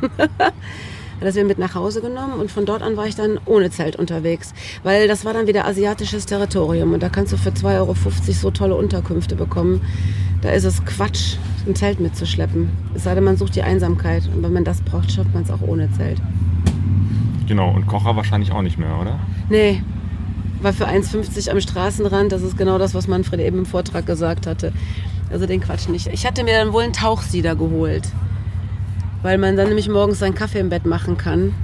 S1: das wieder mit nach Hause genommen und von dort an war ich dann ohne Zelt unterwegs. Weil das war dann wieder asiatisches Territorium und da kannst du für 2,50 Euro so tolle Unterkünfte bekommen. Da ist es Quatsch, ein Zelt mitzuschleppen. Es sei denn, man sucht die Einsamkeit. Und wenn man das braucht, schafft man es auch ohne Zelt.
S3: Genau, und Kocher wahrscheinlich auch nicht mehr, oder?
S1: Nee, war für 1,50 am Straßenrand. Das ist genau das, was Manfred eben im Vortrag gesagt hatte. Also den Quatsch nicht. Ich hatte mir dann wohl einen Tauchsieder geholt, weil man dann nämlich morgens seinen Kaffee im Bett machen kann.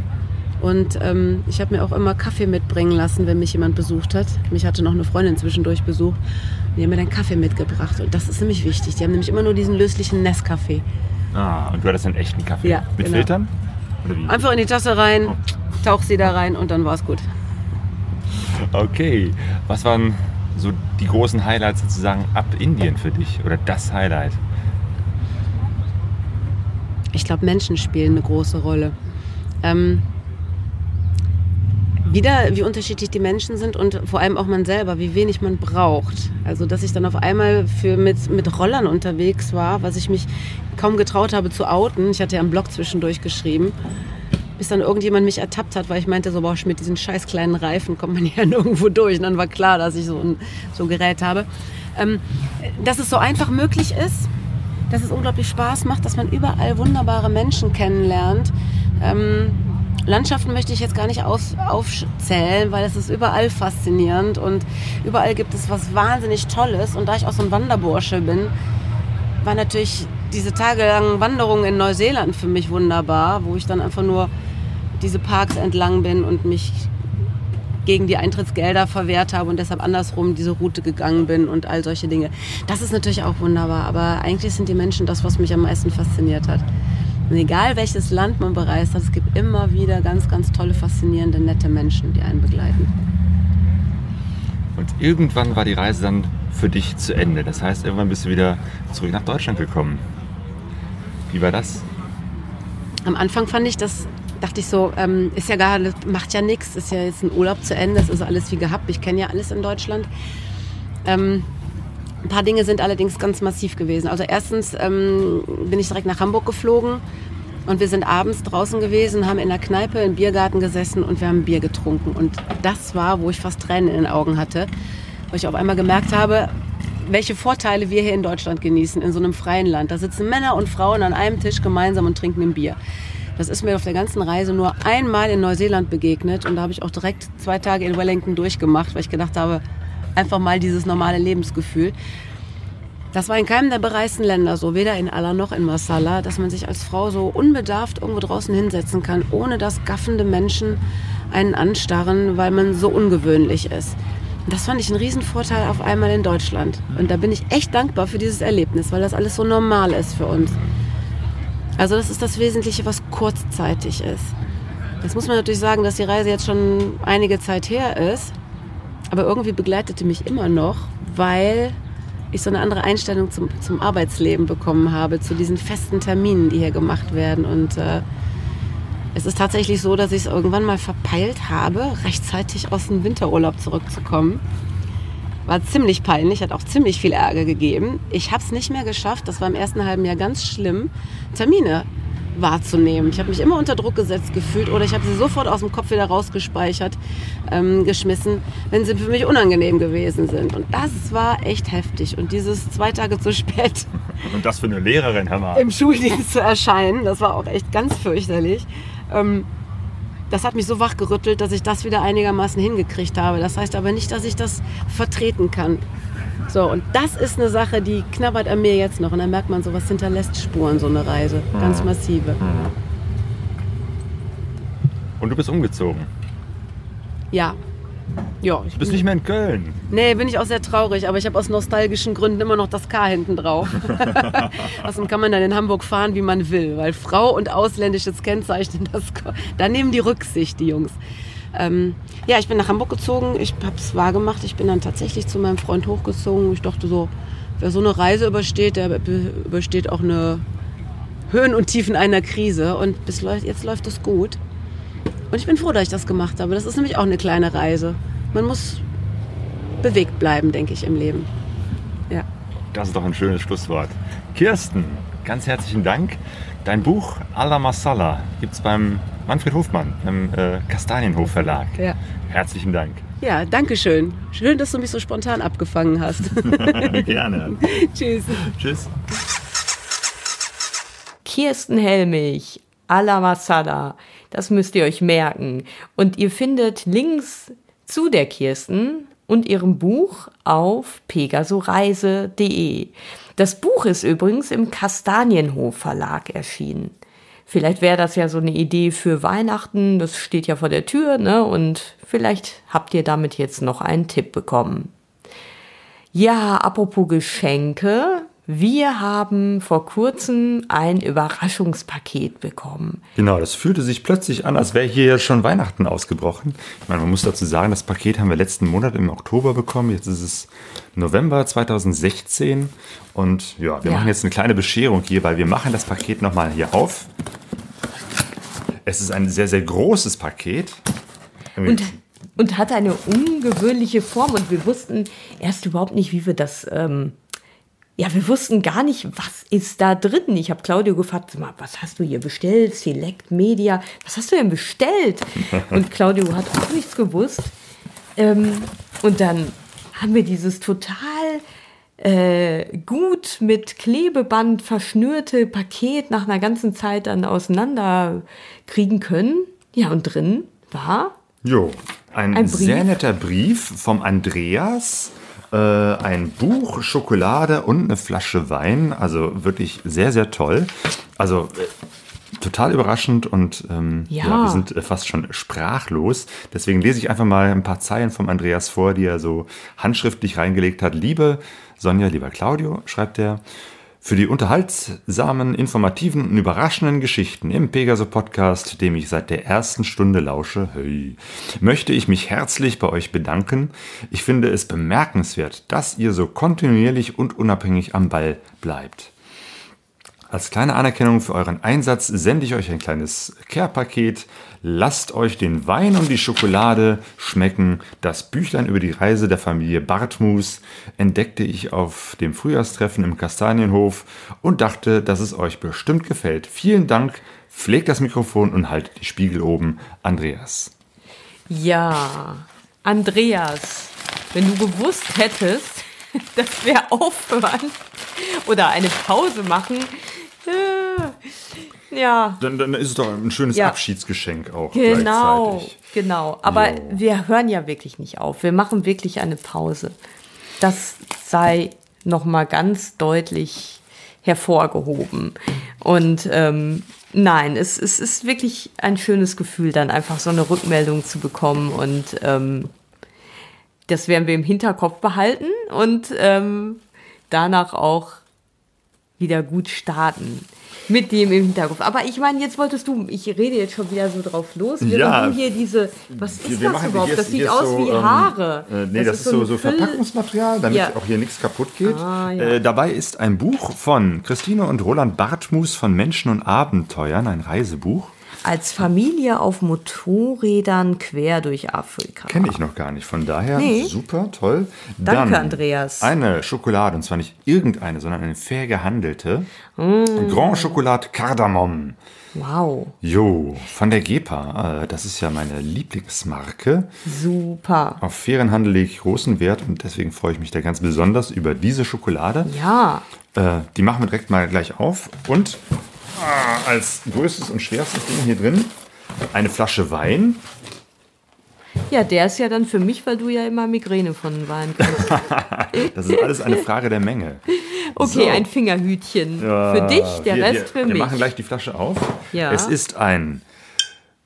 S1: Und ähm, ich habe mir auch immer Kaffee mitbringen lassen, wenn mich jemand besucht hat. Mich hatte noch eine Freundin zwischendurch besucht. Und die haben mir dann Kaffee mitgebracht. Und das ist nämlich wichtig. Die haben nämlich immer nur diesen löslichen Nescafé.
S3: Ah, und du hattest einen echten Kaffee.
S1: Ja,
S3: Mit
S1: genau.
S3: Filtern? Oder wie?
S1: Einfach in die Tasse rein, Tauchsieder rein und dann war's gut.
S3: Okay. Was waren so die großen Highlights sozusagen ab Indien für dich? Oder das Highlight?
S1: Ich glaube, Menschen spielen eine große Rolle. Ähm, wieder, wie unterschiedlich die Menschen sind und vor allem auch man selber, wie wenig man braucht. Also, dass ich dann auf einmal für mit, mit Rollern unterwegs war, was ich mich kaum getraut habe zu outen. Ich hatte ja einen Blog zwischendurch geschrieben, bis dann irgendjemand mich ertappt hat, weil ich meinte, so, boah, mit diesen scheiß kleinen Reifen kommt man ja nirgendwo durch. Und dann war klar, dass ich so ein, so ein Gerät habe. Ähm, dass es so einfach möglich ist, dass es unglaublich Spaß macht, dass man überall wunderbare Menschen kennenlernt. Ähm, Landschaften möchte ich jetzt gar nicht auf, aufzählen, weil es ist überall faszinierend und überall gibt es was wahnsinnig Tolles. Und da ich auch so ein Wanderbursche bin, war natürlich diese tagelangen Wanderungen in Neuseeland für mich wunderbar, wo ich dann einfach nur diese Parks entlang bin und mich gegen die Eintrittsgelder verwehrt habe und deshalb andersrum diese Route gegangen bin und all solche Dinge. Das ist natürlich auch wunderbar, aber eigentlich sind die Menschen das, was mich am meisten fasziniert hat. Und egal welches Land man bereist hat, es gibt immer wieder ganz, ganz tolle, faszinierende, nette Menschen, die einen begleiten.
S3: Und irgendwann war die Reise dann für dich zu Ende. Das heißt, irgendwann bist du wieder zurück nach Deutschland gekommen. Wie war das?
S1: Am Anfang fand ich das, dachte ich so, ähm, ist ja gar, macht ja nichts, ist ja jetzt ein Urlaub zu Ende, es ist alles wie gehabt, ich kenne ja alles in Deutschland. Ähm, ein paar Dinge sind allerdings ganz massiv gewesen. Also erstens ähm, bin ich direkt nach Hamburg geflogen und wir sind abends draußen gewesen, haben in der Kneipe im Biergarten gesessen und wir haben Bier getrunken. Und das war, wo ich fast Tränen in den Augen hatte, weil ich auf einmal gemerkt habe, welche Vorteile wir hier in Deutschland genießen, in so einem freien Land. Da sitzen Männer und Frauen an einem Tisch gemeinsam und trinken ein Bier. Das ist mir auf der ganzen Reise nur einmal in Neuseeland begegnet und da habe ich auch direkt zwei Tage in Wellington durchgemacht, weil ich gedacht habe, einfach mal dieses normale Lebensgefühl. Das war in keinem der bereisten Länder so, weder in Allah noch in Masala, dass man sich als Frau so unbedarft irgendwo draußen hinsetzen kann, ohne dass gaffende Menschen einen anstarren, weil man so ungewöhnlich ist. Das fand ich einen Riesenvorteil auf einmal in Deutschland. Und da bin ich echt dankbar für dieses Erlebnis, weil das alles so normal ist für uns. Also das ist das Wesentliche, was kurzzeitig ist. Jetzt muss man natürlich sagen, dass die Reise jetzt schon einige Zeit her ist. Aber irgendwie begleitete mich immer noch, weil ich so eine andere Einstellung zum, zum Arbeitsleben bekommen habe, zu diesen festen Terminen, die hier gemacht werden. Und äh, es ist tatsächlich so, dass ich es irgendwann mal verpeilt habe, rechtzeitig aus dem Winterurlaub zurückzukommen. War ziemlich peinlich, hat auch ziemlich viel Ärger gegeben. Ich habe es nicht mehr geschafft, das war im ersten halben Jahr ganz schlimm, Termine wahrzunehmen. Ich habe mich immer unter Druck gesetzt gefühlt oder ich habe sie sofort aus dem Kopf wieder rausgespeichert, ähm, geschmissen, wenn sie für mich unangenehm gewesen sind. Und das war echt heftig. Und dieses zwei Tage zu spät.
S3: Und das für eine Lehrerin, Herr Mar.
S1: Im Schuldienst zu erscheinen, das war auch echt ganz fürchterlich. Ähm, das hat mich so wachgerüttelt, dass ich das wieder einigermaßen hingekriegt habe. Das heißt aber nicht, dass ich das vertreten kann. So, und das ist eine Sache, die knabbert an mir jetzt noch. Und dann merkt man, sowas hinterlässt Spuren, so eine Reise. Ganz mhm. massive. Mhm.
S3: Und du bist umgezogen?
S1: Ja. Ja,
S3: du bist nicht mehr in Köln.
S1: Nee, bin ich auch sehr traurig, aber ich habe aus nostalgischen Gründen immer noch das K hinten drauf. Außerdem kann man dann in Hamburg fahren, wie man will, weil Frau und ausländisches Kennzeichen, das, da nehmen die Rücksicht, die Jungs. Ähm, ja, ich bin nach Hamburg gezogen, ich habe es wahrgemacht, ich bin dann tatsächlich zu meinem Freund hochgezogen. Ich dachte so, wer so eine Reise übersteht, der übersteht auch eine Höhen und Tiefen einer Krise und bis jetzt läuft es gut. Und ich bin froh, dass ich das gemacht habe. Das ist nämlich auch eine kleine Reise. Man muss bewegt bleiben, denke ich, im Leben. Ja.
S3: Das ist doch ein schönes Schlusswort. Kirsten, ganz herzlichen Dank. Dein Buch Alla Masala gibt es beim Manfred Hofmann im äh, Kastanienhof Verlag. Ja. Herzlichen Dank.
S1: Ja, danke schön. Schön, dass du mich so spontan abgefangen hast.
S3: Gerne.
S1: Tschüss.
S3: Tschüss.
S4: Kirsten Helmich, a la Masala. Das müsst ihr euch merken. Und ihr findet Links zu der Kirsten und ihrem Buch auf pegasoreise.de. Das Buch ist übrigens im Kastanienhof Verlag erschienen. Vielleicht wäre das ja so eine Idee für Weihnachten, das steht ja vor der Tür, ne? Und vielleicht habt ihr damit jetzt noch einen Tipp bekommen. Ja, apropos Geschenke, wir haben vor kurzem ein Überraschungspaket bekommen.
S3: Genau, das fühlte sich plötzlich an, als wäre hier schon Weihnachten ausgebrochen. Ich meine, man muss dazu sagen, das Paket haben wir letzten Monat im Oktober bekommen. Jetzt ist es November 2016. Und ja, wir ja. machen jetzt eine kleine Bescherung hier, weil wir machen das Paket nochmal hier auf. Es ist ein sehr, sehr großes Paket.
S4: Und und hat eine ungewöhnliche Form und wir wussten erst überhaupt nicht, wie wir das ähm, ja, wir wussten gar nicht, was ist da drin. Ich habe Claudio gefragt, mal, was hast du hier bestellt? Select Media, was hast du denn bestellt? Und Claudio hat auch nichts gewusst. Ähm, und dann haben wir dieses total äh, gut mit Klebeband verschnürte Paket nach einer ganzen Zeit dann auseinander kriegen können. Ja, und drin war
S3: Jo, ein,
S4: Ein
S3: sehr netter Brief vom Andreas. Äh, ein Buch, Schokolade und eine Flasche Wein. Also wirklich sehr, sehr toll. Also äh, total überraschend und ähm, ja.
S4: Ja.
S3: wir sind äh, fast schon sprachlos. Deswegen lese ich einfach mal ein paar Zeilen vom Andreas vor, die er so handschriftlich reingelegt hat. Liebe Sonja, lieber Claudio, schreibt er. Für die unterhaltsamen, informativen und überraschenden Geschichten im Pegaso-Podcast, dem ich seit der ersten Stunde lausche, hey, möchte ich mich herzlich bei euch bedanken. Ich finde es bemerkenswert, dass ihr so kontinuierlich und unabhängig am Ball bleibt. Als kleine Anerkennung für euren Einsatz sende ich euch ein kleines Care-Paket. Lasst euch den Wein und die Schokolade schmecken. Das Büchlein über die Reise der Familie Bartmus entdeckte ich auf dem Frühjahrstreffen im Kastanienhof und dachte, dass es euch bestimmt gefällt. Vielen Dank. Pflegt das Mikrofon und haltet die Spiegel oben. Andreas.
S4: Ja, Andreas, wenn du gewusst hättest, dass wir aufhören oder eine Pause machen, äh, ja,
S3: Dann, dann ist es doch ein schönes
S4: Ja.
S3: Abschiedsgeschenk auch.
S4: genau,
S3: gleichzeitig.
S4: genau. Aber
S3: Jo.
S4: wir hören ja wirklich nicht auf. Wir machen wirklich eine Pause. Das sei noch mal ganz deutlich hervorgehoben. Und ähm, nein, es, es ist wirklich ein schönes Gefühl, dann einfach so eine Rückmeldung zu bekommen und ähm, das werden wir im Hinterkopf behalten und ähm, danach auch wieder gut starten. Mit dem im Hinterkopf. Aber ich meine, jetzt wolltest du, ich rede jetzt schon wieder so drauf los, während
S3: Ja.
S4: du hier diese, was ist
S3: Wir
S4: das überhaupt?
S3: hier
S4: Das
S3: ist-
S4: sieht
S3: ist
S4: aus
S3: so,
S4: wie
S3: ähm,
S4: Haare.
S3: Äh, nee, das, ist so, so Verpackungsmaterial, damit
S4: Ja.
S3: auch hier nichts kaputt geht.
S4: Ah, ja.
S3: äh, dabei ist ein Buch von Christine und Roland Bartmus von Menschen und Abenteuern, ein Reisebuch.
S4: Als Familie auf Motorrädern quer durch Afrika.
S3: Kenne ich noch gar nicht. Von daher
S4: Nee.
S3: super, toll.
S4: Danke,
S3: Dann
S4: Andreas.
S3: Eine Schokolade, und zwar nicht irgendeine, sondern eine fair gehandelte.
S4: Mm.
S3: Grand Chocolat Kardamom.
S4: Wow,
S3: Jo, von der GEPA. Äh, Das ist ja meine Lieblingsmarke.
S4: super.
S3: Auf fairen Handel lege ich großen Wert und deswegen freue ich mich da ganz besonders über diese Schokolade.
S4: Ja,
S3: Äh, die machen wir direkt mal gleich auf. Und als größtes und schwerstes Ding hier drin eine Flasche Wein.
S4: ja, der ist ja dann für mich, weil du ja immer Migräne von Wein kriegst.
S3: Das ist alles eine Frage der Menge.
S4: Okay,
S3: So.
S4: ein Fingerhütchen für dich, der
S3: wir,
S4: Rest
S3: wir,
S4: für
S3: wir
S4: mich.
S3: machen gleich die Flasche auf.
S4: Ja.
S3: Es ist ein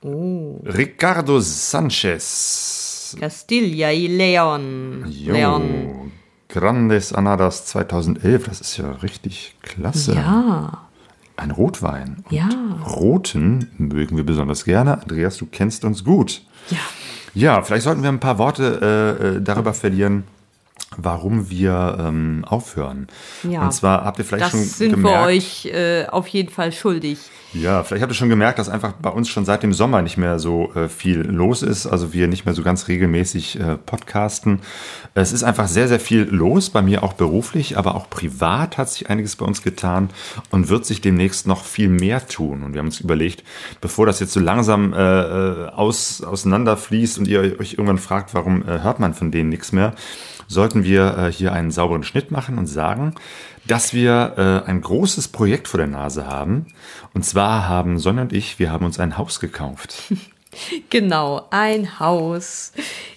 S3: Ricardo Sanchez.
S4: Castilla y León. León.
S3: Grandes Anadas 2011. Das ist ja richtig klasse.
S4: Ja,
S3: Ein Rotwein. Und
S4: Ja.
S3: Roten mögen wir besonders gerne. Andreas, du kennst uns gut.
S4: ja.
S3: Ja, vielleicht sollten wir ein paar Worte äh, äh, darüber verlieren, warum wir ähm, aufhören.
S4: Ja.
S3: Und zwar habt ihr vielleicht
S4: Das
S3: schon
S4: sind
S3: gemerkt,
S4: wir euch äh, auf jeden Fall schuldig.
S3: Ja, vielleicht habt ihr schon gemerkt, dass einfach bei uns schon seit dem Sommer nicht mehr so äh, viel los ist. Also wir nicht mehr so ganz regelmäßig äh, podcasten. Es ist einfach sehr, sehr viel los, bei mir auch beruflich, aber auch privat hat sich einiges bei uns getan und wird sich demnächst noch viel mehr tun. Und wir haben uns überlegt, bevor das jetzt so langsam äh, äh, aus, auseinanderfließt und ihr euch irgendwann fragt, warum äh, hört man von denen nichts mehr, sollten wir äh, hier einen sauberen Schnitt machen und sagen, dass wir äh, ein großes Projekt vor der Nase haben. Und zwar haben Sonja und ich, wir haben uns ein Haus gekauft.
S4: Genau, ein Haus.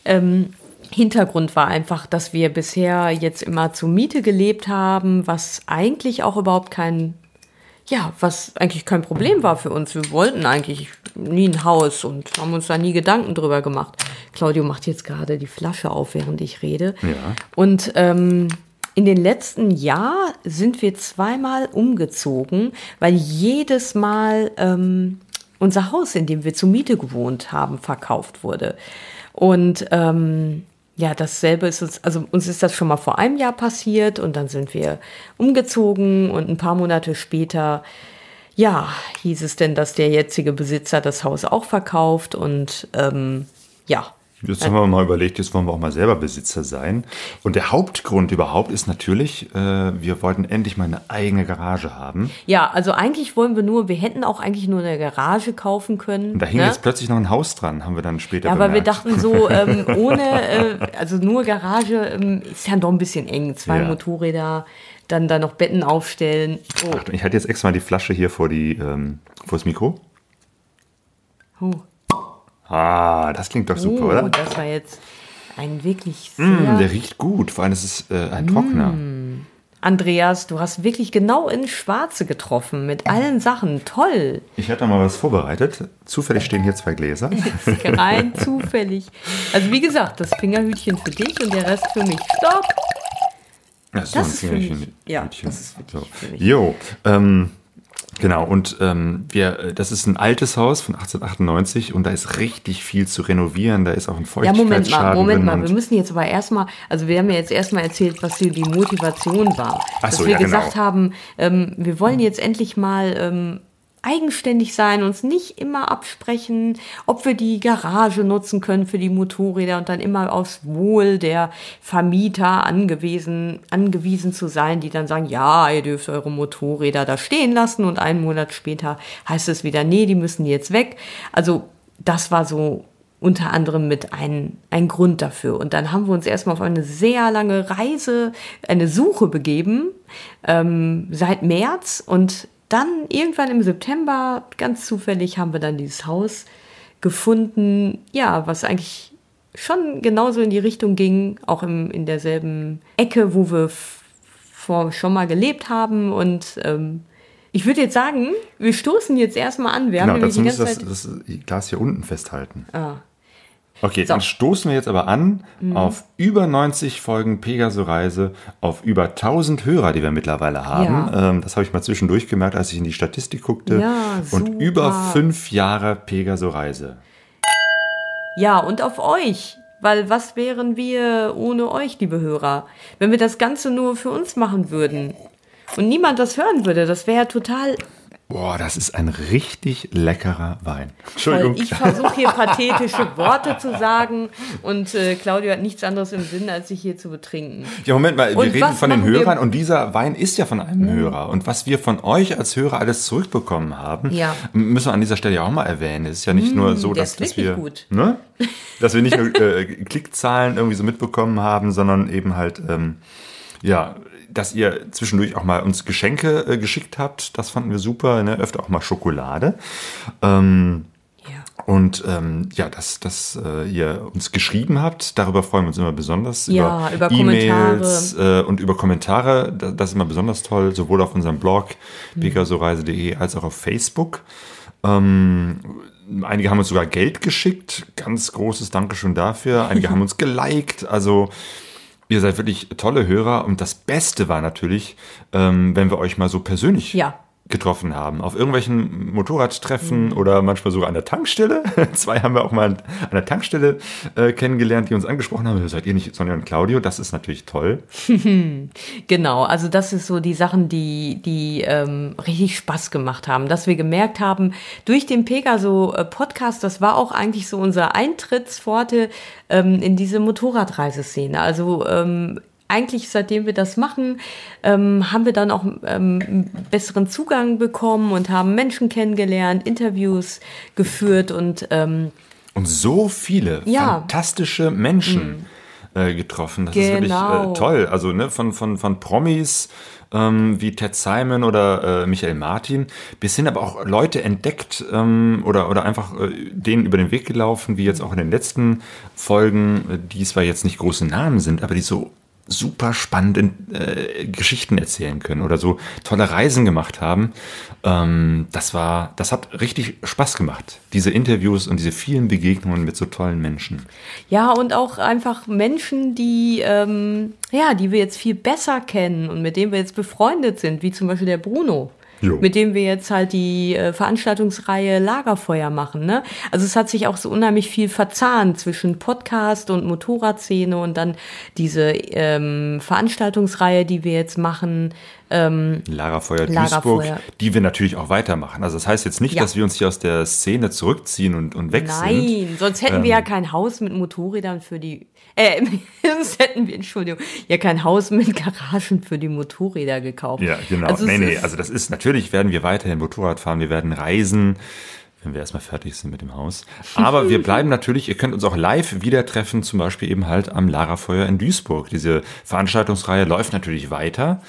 S4: Ähm, Hintergrund war einfach, dass wir bisher jetzt immer zur Miete gelebt haben, was eigentlich auch überhaupt kein, ja, was eigentlich kein Problem war für uns. Wir wollten eigentlich nie ein Haus und haben uns da nie Gedanken drüber gemacht. Claudio macht jetzt gerade die Flasche auf, während ich rede.
S3: Ja.
S4: Und ähm, in den letzten Jahr sind wir zweimal umgezogen, weil jedes Mal ähm, unser Haus, in dem wir zur Miete gewohnt haben, verkauft wurde. Und ähm, ja, dasselbe ist uns, also uns ist das schon mal vor einem Jahr passiert und dann sind wir umgezogen und ein paar Monate später, ja, hieß es denn, dass der jetzige Besitzer das Haus auch verkauft und ähm, ja,
S3: Jetzt haben wir mal überlegt, jetzt wollen wir auch mal selber Besitzer sein. Und der Hauptgrund überhaupt ist natürlich, äh, wir wollten endlich mal eine eigene Garage haben.
S4: Ja, also eigentlich wollen wir nur, wir hätten auch eigentlich nur eine Garage kaufen können.
S3: Und da hing
S4: ne?
S3: jetzt plötzlich noch ein Haus dran, haben wir dann später
S4: Ja, aber wir
S3: bemerkt.
S4: dachten so, ähm, ohne, äh, also nur Garage ähm, ist ja doch ein bisschen eng. Zwei
S3: Ja.
S4: Motorräder, dann da noch Betten aufstellen. Oh,
S3: Achtung, ich halte jetzt extra mal die Flasche hier vor, die, ähm, vor das Mikro.
S4: oh,
S3: Ah, das klingt doch super,
S4: oh
S3: oder?
S4: das war jetzt ein wirklich sehr...
S3: Mm, der riecht gut, vor allem ist es äh, ein Trockner.
S4: Andreas, du hast wirklich genau ins Schwarze getroffen mit allen Sachen. Toll.
S3: Ich hatte mal was vorbereitet. Zufällig stehen hier zwei Gläser.
S4: Rein zufällig. Also wie gesagt, das Fingerhütchen für dich und der Rest für mich. Stopp!
S3: Das
S4: Das ist für mich. Ja, das ist
S3: so.
S4: für mich.
S3: Jo, ähm, genau. Und ähm, wir, äh, das ist ein altes Haus von 1898 und da ist richtig viel zu renovieren. Da ist auch ein
S4: Ja, Moment mal,
S3: Feuchtigkeitsschaden
S4: Moment mal. Wir müssen jetzt aber erstmal, also wir haben ja jetzt erstmal erzählt, was hier die Motivation war.
S3: Ach
S4: Dass
S3: so,
S4: wir
S3: ja, genau.
S4: gesagt haben, ähm, wir wollen jetzt endlich mal ähm, eigenständig sein, uns nicht immer absprechen, ob wir die Garage nutzen können für die Motorräder und dann immer aufs Wohl der Vermieter angewiesen, angewiesen zu sein, die dann sagen, ja, ihr dürft eure Motorräder da stehen lassen und einen Monat später heißt es wieder, nee, die müssen jetzt weg. Also das war so unter anderem mit ein, ein Grund dafür. Und dann haben wir uns erstmal auf eine sehr lange Reise, eine Suche begeben, ähm, seit März. Und dann irgendwann im September, ganz zufällig, haben wir dann dieses Haus gefunden, ja, was eigentlich schon genauso in die Richtung ging, auch im, in derselben Ecke, wo wir vor schon mal gelebt haben. Und ähm, ich würde jetzt sagen, wir stoßen jetzt erstmal an. Wir
S3: Genau,
S4: haben
S3: dazu
S4: die ganze
S3: das,
S4: Zeit.
S3: das Glas hier unten festhalten.
S4: Ah.
S3: Okay,
S4: So.
S3: dann stoßen wir jetzt aber an
S4: Mhm.
S3: auf über 90 Folgen Pegaso-Reise, auf über 1000 Hörer, die wir mittlerweile haben.
S4: Ja.
S3: Ähm, das habe ich mal zwischendurch gemerkt, als ich in die Statistik guckte.
S4: Ja,
S3: Und über fünf Jahre Pegaso-Reise.
S4: Ja, und auf euch. Weil was wären wir ohne euch, liebe Hörer? Wenn wir das Ganze nur für uns machen würden und niemand das hören würde, das wäre total
S3: Boah, das ist ein richtig leckerer Wein. Entschuldigung.
S4: Ich versuche hier pathetische Worte zu sagen und äh, Claudio hat nichts anderes im Sinn, als sich hier zu betrinken.
S3: Ja, Moment mal, wir
S4: Und
S3: reden
S4: was
S3: von den
S4: machen wir-
S3: Hörern und dieser Wein ist ja von einem Hörer. Und was wir von euch als Hörer alles zurückbekommen haben,
S4: Ja.
S3: müssen wir an dieser Stelle ja auch mal erwähnen. Es ist ja nicht nur so, dass, dass wir,
S4: gut.
S3: Ne? dass wir nicht nur äh, Klickzahlen irgendwie so mitbekommen haben, sondern eben halt, ähm, ja, dass ihr zwischendurch auch mal uns Geschenke äh, geschickt habt. Das fanden wir super, ne? öfter auch mal Schokolade. Ähm,
S4: Ja.
S3: und ähm, ja, dass, dass äh, ihr uns geschrieben habt, darüber freuen wir uns immer besonders.
S4: Ja, über
S3: E-Mails äh, und über Kommentare. Das, das ist immer besonders toll, sowohl auf unserem Blog
S4: Mhm.
S3: pegasoreise.de als auch auf Facebook. Ähm, einige haben uns sogar Geld geschickt. Ganz großes Dankeschön dafür. Einige haben uns geliked. Also ihr seid wirklich tolle Hörer. Und das Beste war natürlich, ähm, wenn wir euch mal so persönlich
S4: Ja.
S3: Getroffen haben. Auf irgendwelchen Motorradtreffen
S4: Mhm.
S3: oder manchmal sogar an der Tankstelle. Zwei haben wir auch mal an der Tankstelle äh, kennengelernt, die uns angesprochen haben. Seid ihr nicht Sonja und Claudio? Das ist natürlich toll.
S4: Genau, also das ist so die Sachen, die, die ähm, richtig Spaß gemacht haben, dass wir gemerkt haben, durch den Pegaso-Podcast, das war auch eigentlich so unser Eintrittspforte ähm, in diese Motorradreiseszene. Also ähm, eigentlich, seitdem wir das machen, ähm, haben wir dann auch ähm, einen besseren Zugang bekommen und haben Menschen kennengelernt, Interviews geführt und ähm,
S3: Und so viele
S4: Ja. Mhm.
S3: fantastische Menschen äh, getroffen. Das ist wirklich
S4: Genau.
S3: äh, toll. Also ne, von, von, von Promis ähm, wie Ted Simon oder äh, Michael Martin, bis hin aber auch Leute entdeckt ähm, oder, oder einfach äh, denen über den Weg gelaufen, wie jetzt auch in den letzten Folgen, äh, die zwar jetzt nicht große Namen sind, aber die so super spannende äh, Geschichten erzählen können oder so tolle Reisen gemacht haben. Ähm, das war, das hat richtig Spaß gemacht. Diese Interviews und diese vielen Begegnungen mit so tollen Menschen.
S4: Ja, und auch einfach Menschen, die, ähm, ja, die wir jetzt viel besser kennen und mit denen wir jetzt befreundet sind, wie zum Beispiel der Bruno.
S3: Jo.
S4: Mit dem wir jetzt halt die äh, Veranstaltungsreihe Lagerfeuer machen. Ne? Also es hat sich auch so unheimlich viel verzahnt zwischen Podcast und Motorradszene und dann diese ähm, Veranstaltungsreihe, die wir jetzt machen.
S3: Lara Feuer
S4: Lara
S3: Duisburg, die wir natürlich auch weitermachen. Also das heißt jetzt nicht,
S4: Ja.
S3: dass wir uns hier aus der Szene zurückziehen und, und weg sind.
S4: Nein, sonst hätten wir ja kein Haus mit Motorrädern für die. Äh, sonst hätten wir, Entschuldigung, ja kein Haus mit Garagen für die Motorräder gekauft.
S3: Ja, genau.
S4: Also
S3: nee, nee, also das ist, natürlich werden wir weiterhin Motorrad fahren, wir werden reisen, wenn wir erstmal fertig sind mit dem Haus. Aber wir bleiben natürlich, ihr könnt uns auch live wieder treffen, zum Beispiel eben halt am Larafeuer in Duisburg. Diese Veranstaltungsreihe läuft natürlich weiter.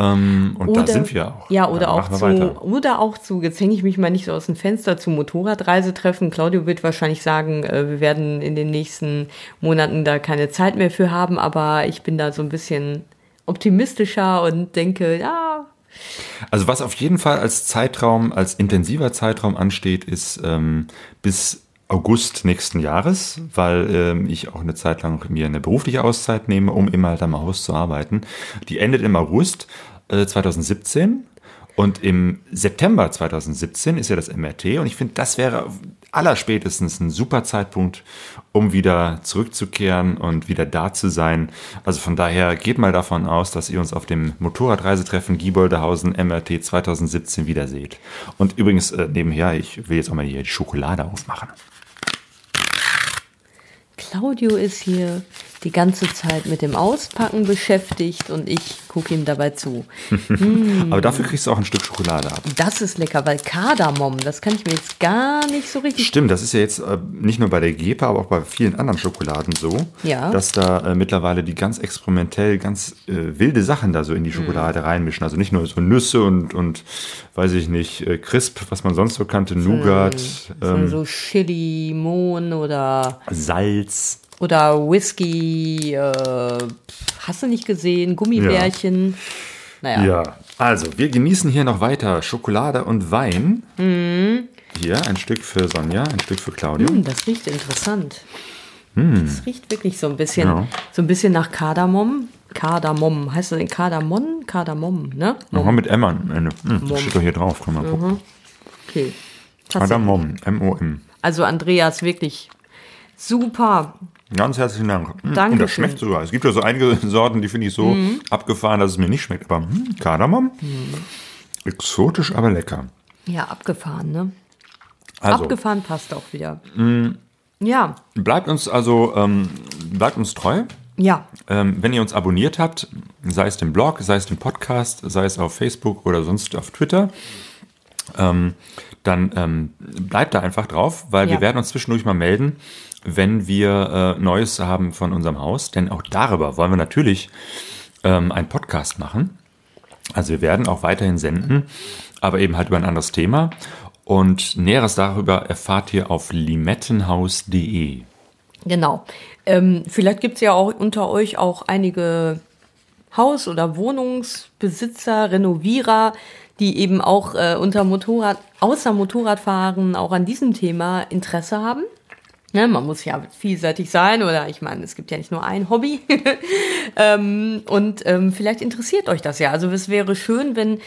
S3: Ähm, und da sind wir auch.
S4: Ja, oder auch
S3: machen wir
S4: zu,
S3: weiter.
S4: oder auch zu, jetzt hänge ich mich mal nicht so aus dem Fenster, zu Motorradreisetreffen. Claudio wird wahrscheinlich sagen, äh, wir werden in den nächsten Monaten da keine Zeit mehr für haben, aber ich bin da so ein bisschen optimistischer und denke, ja,
S3: Also was auf jeden Fall als Zeitraum, als intensiver Zeitraum ansteht, ist ähm, bis August nächsten Jahres, weil ähm, ich auch eine Zeit lang mir eine berufliche Auszeit nehme, um immer halt am Haus zu arbeiten. Die endet im August äh, 2017 und im September 2017 ist ja das MRT und ich finde, das wäre allerspätestens ein super Zeitpunkt, um wieder zurückzukehren und wieder da zu sein. Also von daher geht mal davon aus, dass ihr uns auf dem Motorradreisetreffen Gieboldehausen MRT 2017 wiederseht. Und übrigens äh, nebenher, ich will jetzt auch mal hier die Schokolade aufmachen.
S4: Claudio ist hier die ganze Zeit mit dem Auspacken beschäftigt und ich gucke ihm dabei zu.
S3: Aber dafür kriegst du auch ein Stück Schokolade ab.
S4: Das ist lecker, weil Kardamom, das kann ich mir jetzt gar nicht so richtig
S3: Stimmt, das ist ja jetzt äh, nicht nur bei der Gepa, aber auch bei vielen anderen Schokoladen so,
S4: Ja.
S3: dass da äh, mittlerweile die ganz experimentell ganz äh, wilde Sachen da so in die Schokolade reinmischen. Also nicht nur so Nüsse und, und weiß ich nicht, äh, Crisp, was man sonst so kannte, Nougat, ähm,
S4: so Chili, Mohn oder
S3: Salz.
S4: Oder Whisky, äh, hast du nicht gesehen, Gummibärchen. Naja,
S3: Ja, also wir genießen hier noch weiter Schokolade und Wein. Hier ein Stück für Sonja, ein Stück für Claudio.
S4: Hm, das riecht interessant. Das riecht wirklich so ein bisschen,
S3: Ja.
S4: so ein bisschen nach Kardamom. Kardamom, heißt das denn Kardamom? Kardamom, ne?
S3: Nochmal mit M am Ende. Hm, das steht doch hier drauf, kann man gucken.
S4: Okay.
S3: Kardamom, M-O-M.
S4: Also Andreas, wirklich super.
S3: Ganz herzlichen Dank. Mm, Und
S4: Dankeschön.
S3: das schmeckt sogar. Es gibt ja so einige Sorten, die finde ich so abgefahren, dass es mir nicht schmeckt. Aber hm, Kardamom, exotisch, aber lecker.
S4: Ja, abgefahren, ne?
S3: Also
S4: Abgefahren passt auch wieder. Ja,
S3: bleibt uns also ähm, bleibt uns treu.
S4: ja.
S3: Ähm, wenn ihr uns abonniert habt, sei es den Blog, sei es den Podcast, sei es auf Facebook oder sonst auf Twitter, ähm, dann ähm, bleibt da einfach drauf, weil wir
S4: Ja.
S3: werden uns zwischendurch mal melden, wenn wir äh, Neues haben von unserem Haus. Denn auch darüber wollen wir natürlich ähm, einen Podcast machen. Also wir werden auch weiterhin senden, aber eben halt über ein anderes Thema. Und Näheres darüber erfahrt ihr auf limettenhaus.de.
S4: Genau. Ähm, vielleicht gibt's ja auch unter euch auch einige Haus- oder Wohnungsbesitzer, Renovierer, die eben auch äh, unter Motorrad, außer Motorradfahren auch an diesem Thema Interesse haben. Ne, man muss ja vielseitig sein oder ich meine, es gibt ja nicht nur ein Hobby. ähm, und ähm, vielleicht interessiert euch das ja. Also es wäre schön, wenn,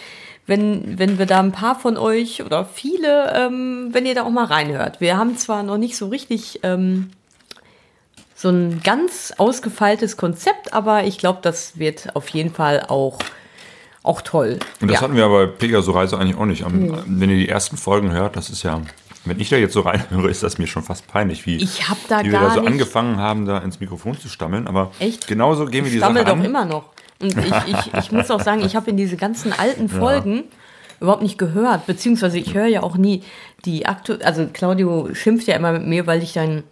S4: wenn, wenn wir da ein paar von euch oder viele, ähm, wenn ihr da auch mal reinhört. Wir haben zwar noch nicht so richtig ähm, so ein ganz ausgefeiltes Konzept, aber ich glaube, das wird auf jeden Fall auch, auch toll.
S3: Und das
S4: ja.
S3: hatten wir aber bei Pegaso Reise eigentlich auch nicht. Am, Wenn ihr die ersten Folgen hört, das ist ja, wenn ich da jetzt so reinhöre, ist das mir schon fast peinlich, wie,
S4: Ich hab da
S3: wie wir da so angefangen haben, da ins Mikrofon zu stammeln. Aber
S4: Echt?
S3: genauso gehen wir die
S4: ich
S3: Sache
S4: stammel doch
S3: an.
S4: immer noch. Und ich, ich, ich muss auch sagen, ich habe in diese ganzen alten Folgen überhaupt nicht gehört, beziehungsweise ich höre ja auch nie die aktu also Claudio schimpft ja immer mit mir, weil ich dann,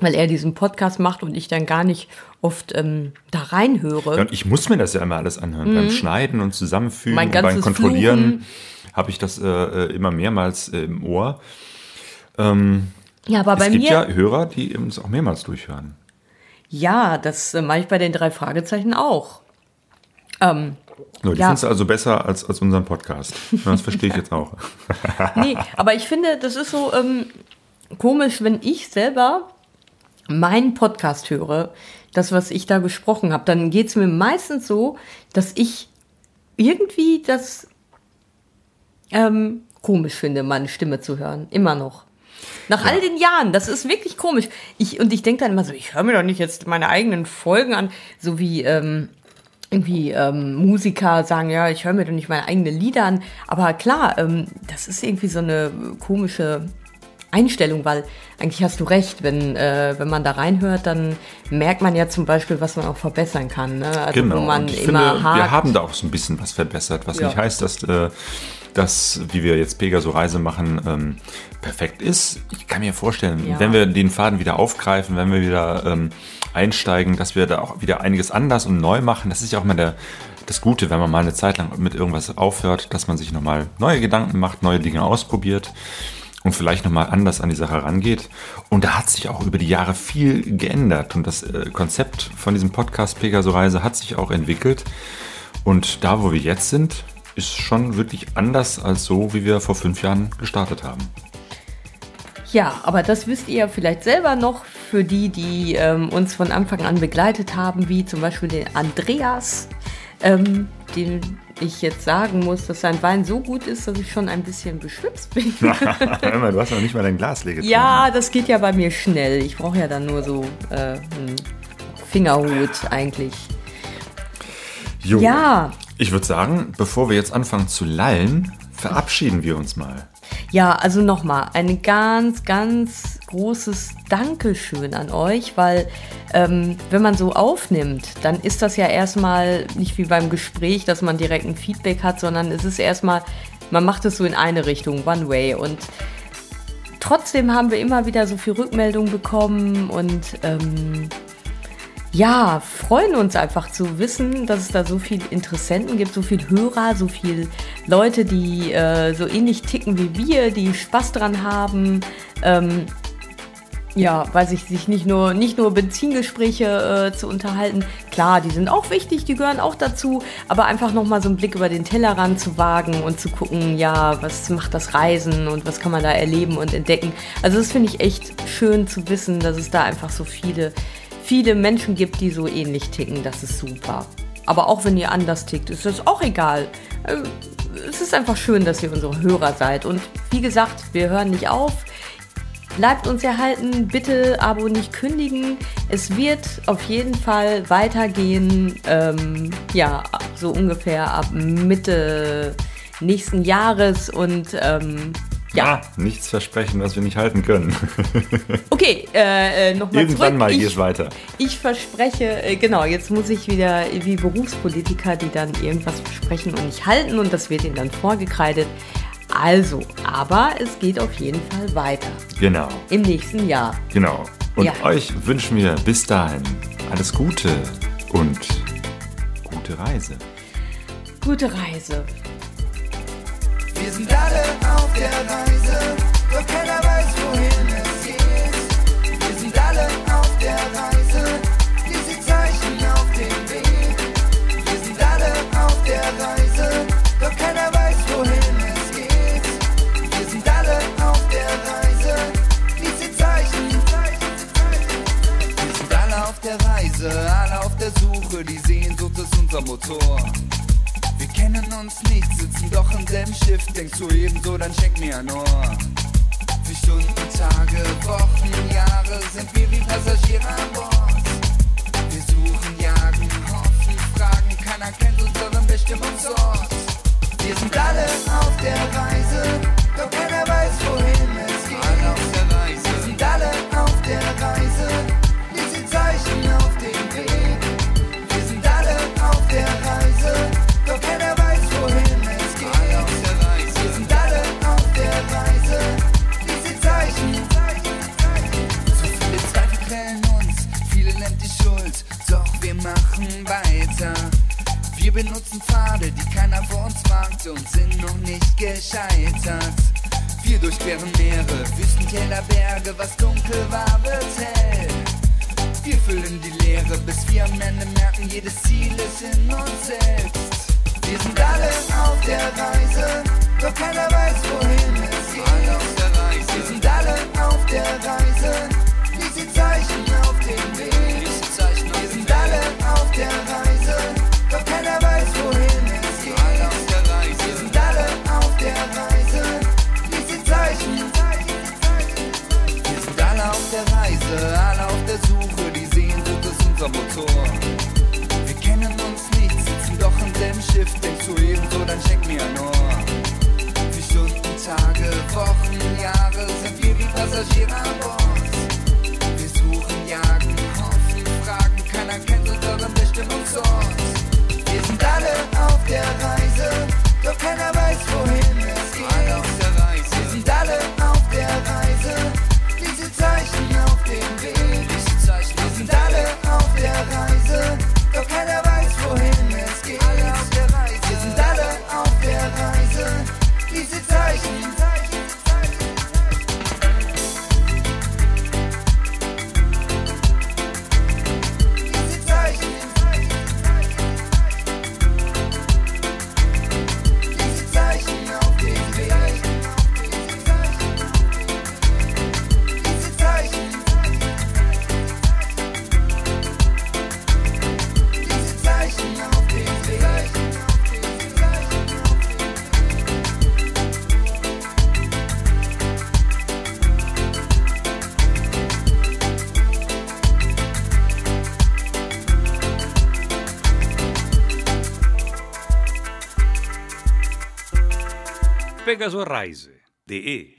S4: weil er diesen Podcast macht und ich dann gar nicht oft ähm, da reinhöre.
S3: Ja, und ich muss mir das ja immer alles anhören. Beim Schneiden und Zusammenfügen
S4: Mhm.
S3: Und beim Kontrollieren habe ich das äh, äh, immer mehrmals äh, im Ohr.
S4: Ja, aber bei
S3: es gibt
S4: mir
S3: ja Hörer, die uns auch mehrmals durchhören.
S4: Ja, das äh, mache ich bei den drei Fragezeichen auch. Ähm,
S3: So, die
S4: Ja.
S3: findest du also besser als, als unseren Podcast. Das verstehe ich jetzt auch.
S4: nee, aber ich finde, das ist so ähm, komisch, wenn ich selber meinen Podcast höre, das, was ich da gesprochen habe, dann geht es mir meistens so, dass ich irgendwie das ähm, komisch finde, meine Stimme zu hören. Immer noch. Nach all den Jahren, das ist wirklich komisch. Ich, und ich denke dann immer so, ich höre mir doch nicht jetzt meine eigenen Folgen an, so wie, ähm, irgendwie ähm, Musiker sagen, ja, ich höre mir doch nicht meine eigenen Lieder an. Aber klar, ähm, das ist irgendwie so eine komische Einstellung, weil eigentlich hast du recht, wenn, äh, wenn man da reinhört, dann merkt man ja zum Beispiel, was man auch verbessern kann. Ne? Also
S3: genau.
S4: wo man
S3: ich
S4: immer
S3: finde,
S4: hakt.
S3: wir haben da auch so ein bisschen was verbessert, was
S4: Ja.
S3: nicht heißt, dass äh, das, wie wir jetzt Pegaso Reise machen, ähm, perfekt ist. Ich kann mir vorstellen,
S4: Ja.
S3: wenn wir den Faden wieder aufgreifen, wenn wir wieder ähm, einsteigen, dass wir da auch wieder einiges anders und neu machen. Das ist ja auch mal der, das Gute, wenn man mal eine Zeit lang mit irgendwas aufhört, dass man sich nochmal neue Gedanken macht, neue Dinge ausprobiert und vielleicht nochmal anders an die Sache rangeht. Und da hat sich auch über die Jahre viel geändert. Und das äh, Konzept von diesem Podcast Pegaso Reise hat sich auch entwickelt. Und da, wo wir jetzt sind, ist schon wirklich anders als so, wie wir vor fünf Jahren gestartet haben.
S4: Ja, aber das wisst ihr ja vielleicht selber noch für die, die ähm, uns von Anfang an begleitet haben, wie zum Beispiel den Andreas, ähm, den ich jetzt sagen muss, dass sein Wein so gut ist, dass ich schon ein bisschen beschwipst bin.
S3: Mal, du hast noch nicht mal dein Glas leer getrunken.
S4: ja, das geht ja bei mir schnell. Ich brauche ja dann nur so äh, einen Fingerhut eigentlich.
S3: Jo.
S4: Ja.
S3: Ich würde sagen, bevor wir jetzt anfangen zu lallen, verabschieden wir uns mal.
S4: Ja, also nochmal ein ganz, ganz großes Dankeschön an euch, weil ähm, wenn man so aufnimmt, dann ist das ja erstmal nicht wie beim Gespräch, dass man direkt ein Feedback hat, sondern es ist erstmal, man macht es so in eine Richtung, one way. Und trotzdem haben wir immer wieder so viel Rückmeldung bekommen und ähm, ja, freuen uns einfach zu wissen, dass es da so viele Interessenten gibt, so viele Hörer, so viele Leute, die äh, so ähnlich ticken wie wir, die Spaß dran haben. Ähm, ja, weiß ich, sich nicht nur, nicht nur Benzingespräche äh, zu unterhalten. Klar, die sind auch wichtig, die gehören auch dazu, aber einfach nochmal so einen Blick über den Tellerrand zu wagen und zu gucken, ja, was macht das Reisen und was kann man da erleben und entdecken. Also das finde ich echt schön zu wissen, dass es da einfach so viele, viele Menschen gibt, die so ähnlich ticken. Das ist super. Aber auch wenn ihr anders tickt, ist das auch egal. Äh, Es ist einfach schön, dass ihr unsere Hörer seid. Und wie gesagt, wir hören nicht auf. Bleibt uns erhalten, bitte Abo nicht kündigen. Es wird auf jeden Fall weitergehen. Ähm, ja, so ungefähr ab Mitte nächsten Jahres und ähm, ja,
S3: Ah, nichts versprechen, was wir nicht halten können.
S4: okay, äh, äh, nochmal
S3: Irgendwann
S4: zurück.
S3: mal
S4: ich,
S3: geht es weiter.
S4: ich verspreche, äh, genau, jetzt muss ich wieder wie Berufspolitiker, die dann irgendwas versprechen und nicht halten und das wird ihnen dann vorgekreidet. Also, aber es geht auf jeden Fall weiter
S3: Genau,
S4: im nächsten Jahr.
S3: genau. Und
S4: Ja.
S3: euch wünschen wir bis dahin alles Gute und gute Reise.
S4: Gute Reise.
S5: Wir sind alle auf der Reise, doch keiner weiß, wohin es geht. Wir sind alle auf der Reise, wie sie Zeichen auf dem Weg. Wir sind alle auf der Reise, doch keiner weiß, wohin es geht. Wir sind alle auf der Reise, wie sie Zeichen. Wir sind alle auf der Reise, alle auf der Suche, die Sehnsucht ist unser Motor. Kennen uns nicht, sitzen doch im selben Schiff. Denkst du ebenso, dann schenk mir ein Ohr. Für Stunden, Tage, Wochen, Jahre sind wir wie Passagiere an Bord. Wir suchen, jagen, hoffen, fragen, keiner kennt unseren Bestimmungsort. Wir sind alle auf der Reise, doch keiner weiß, wohin benutzen Pfade, die keiner vor uns wagt und sind noch nicht gescheitert. Wir durchqueren Meere, Wüstentäler, Berge, was dunkel war, wird hell. Wir füllen die Leere, bis wir am Ende merken, jedes Ziel ist in uns selbst. Wir sind alle auf der Reise, doch keiner weiß, wohin es geht. Wir sind alle auf der Reise, wie sie Zeichen auf
S2: Pegaso Reise. De. De.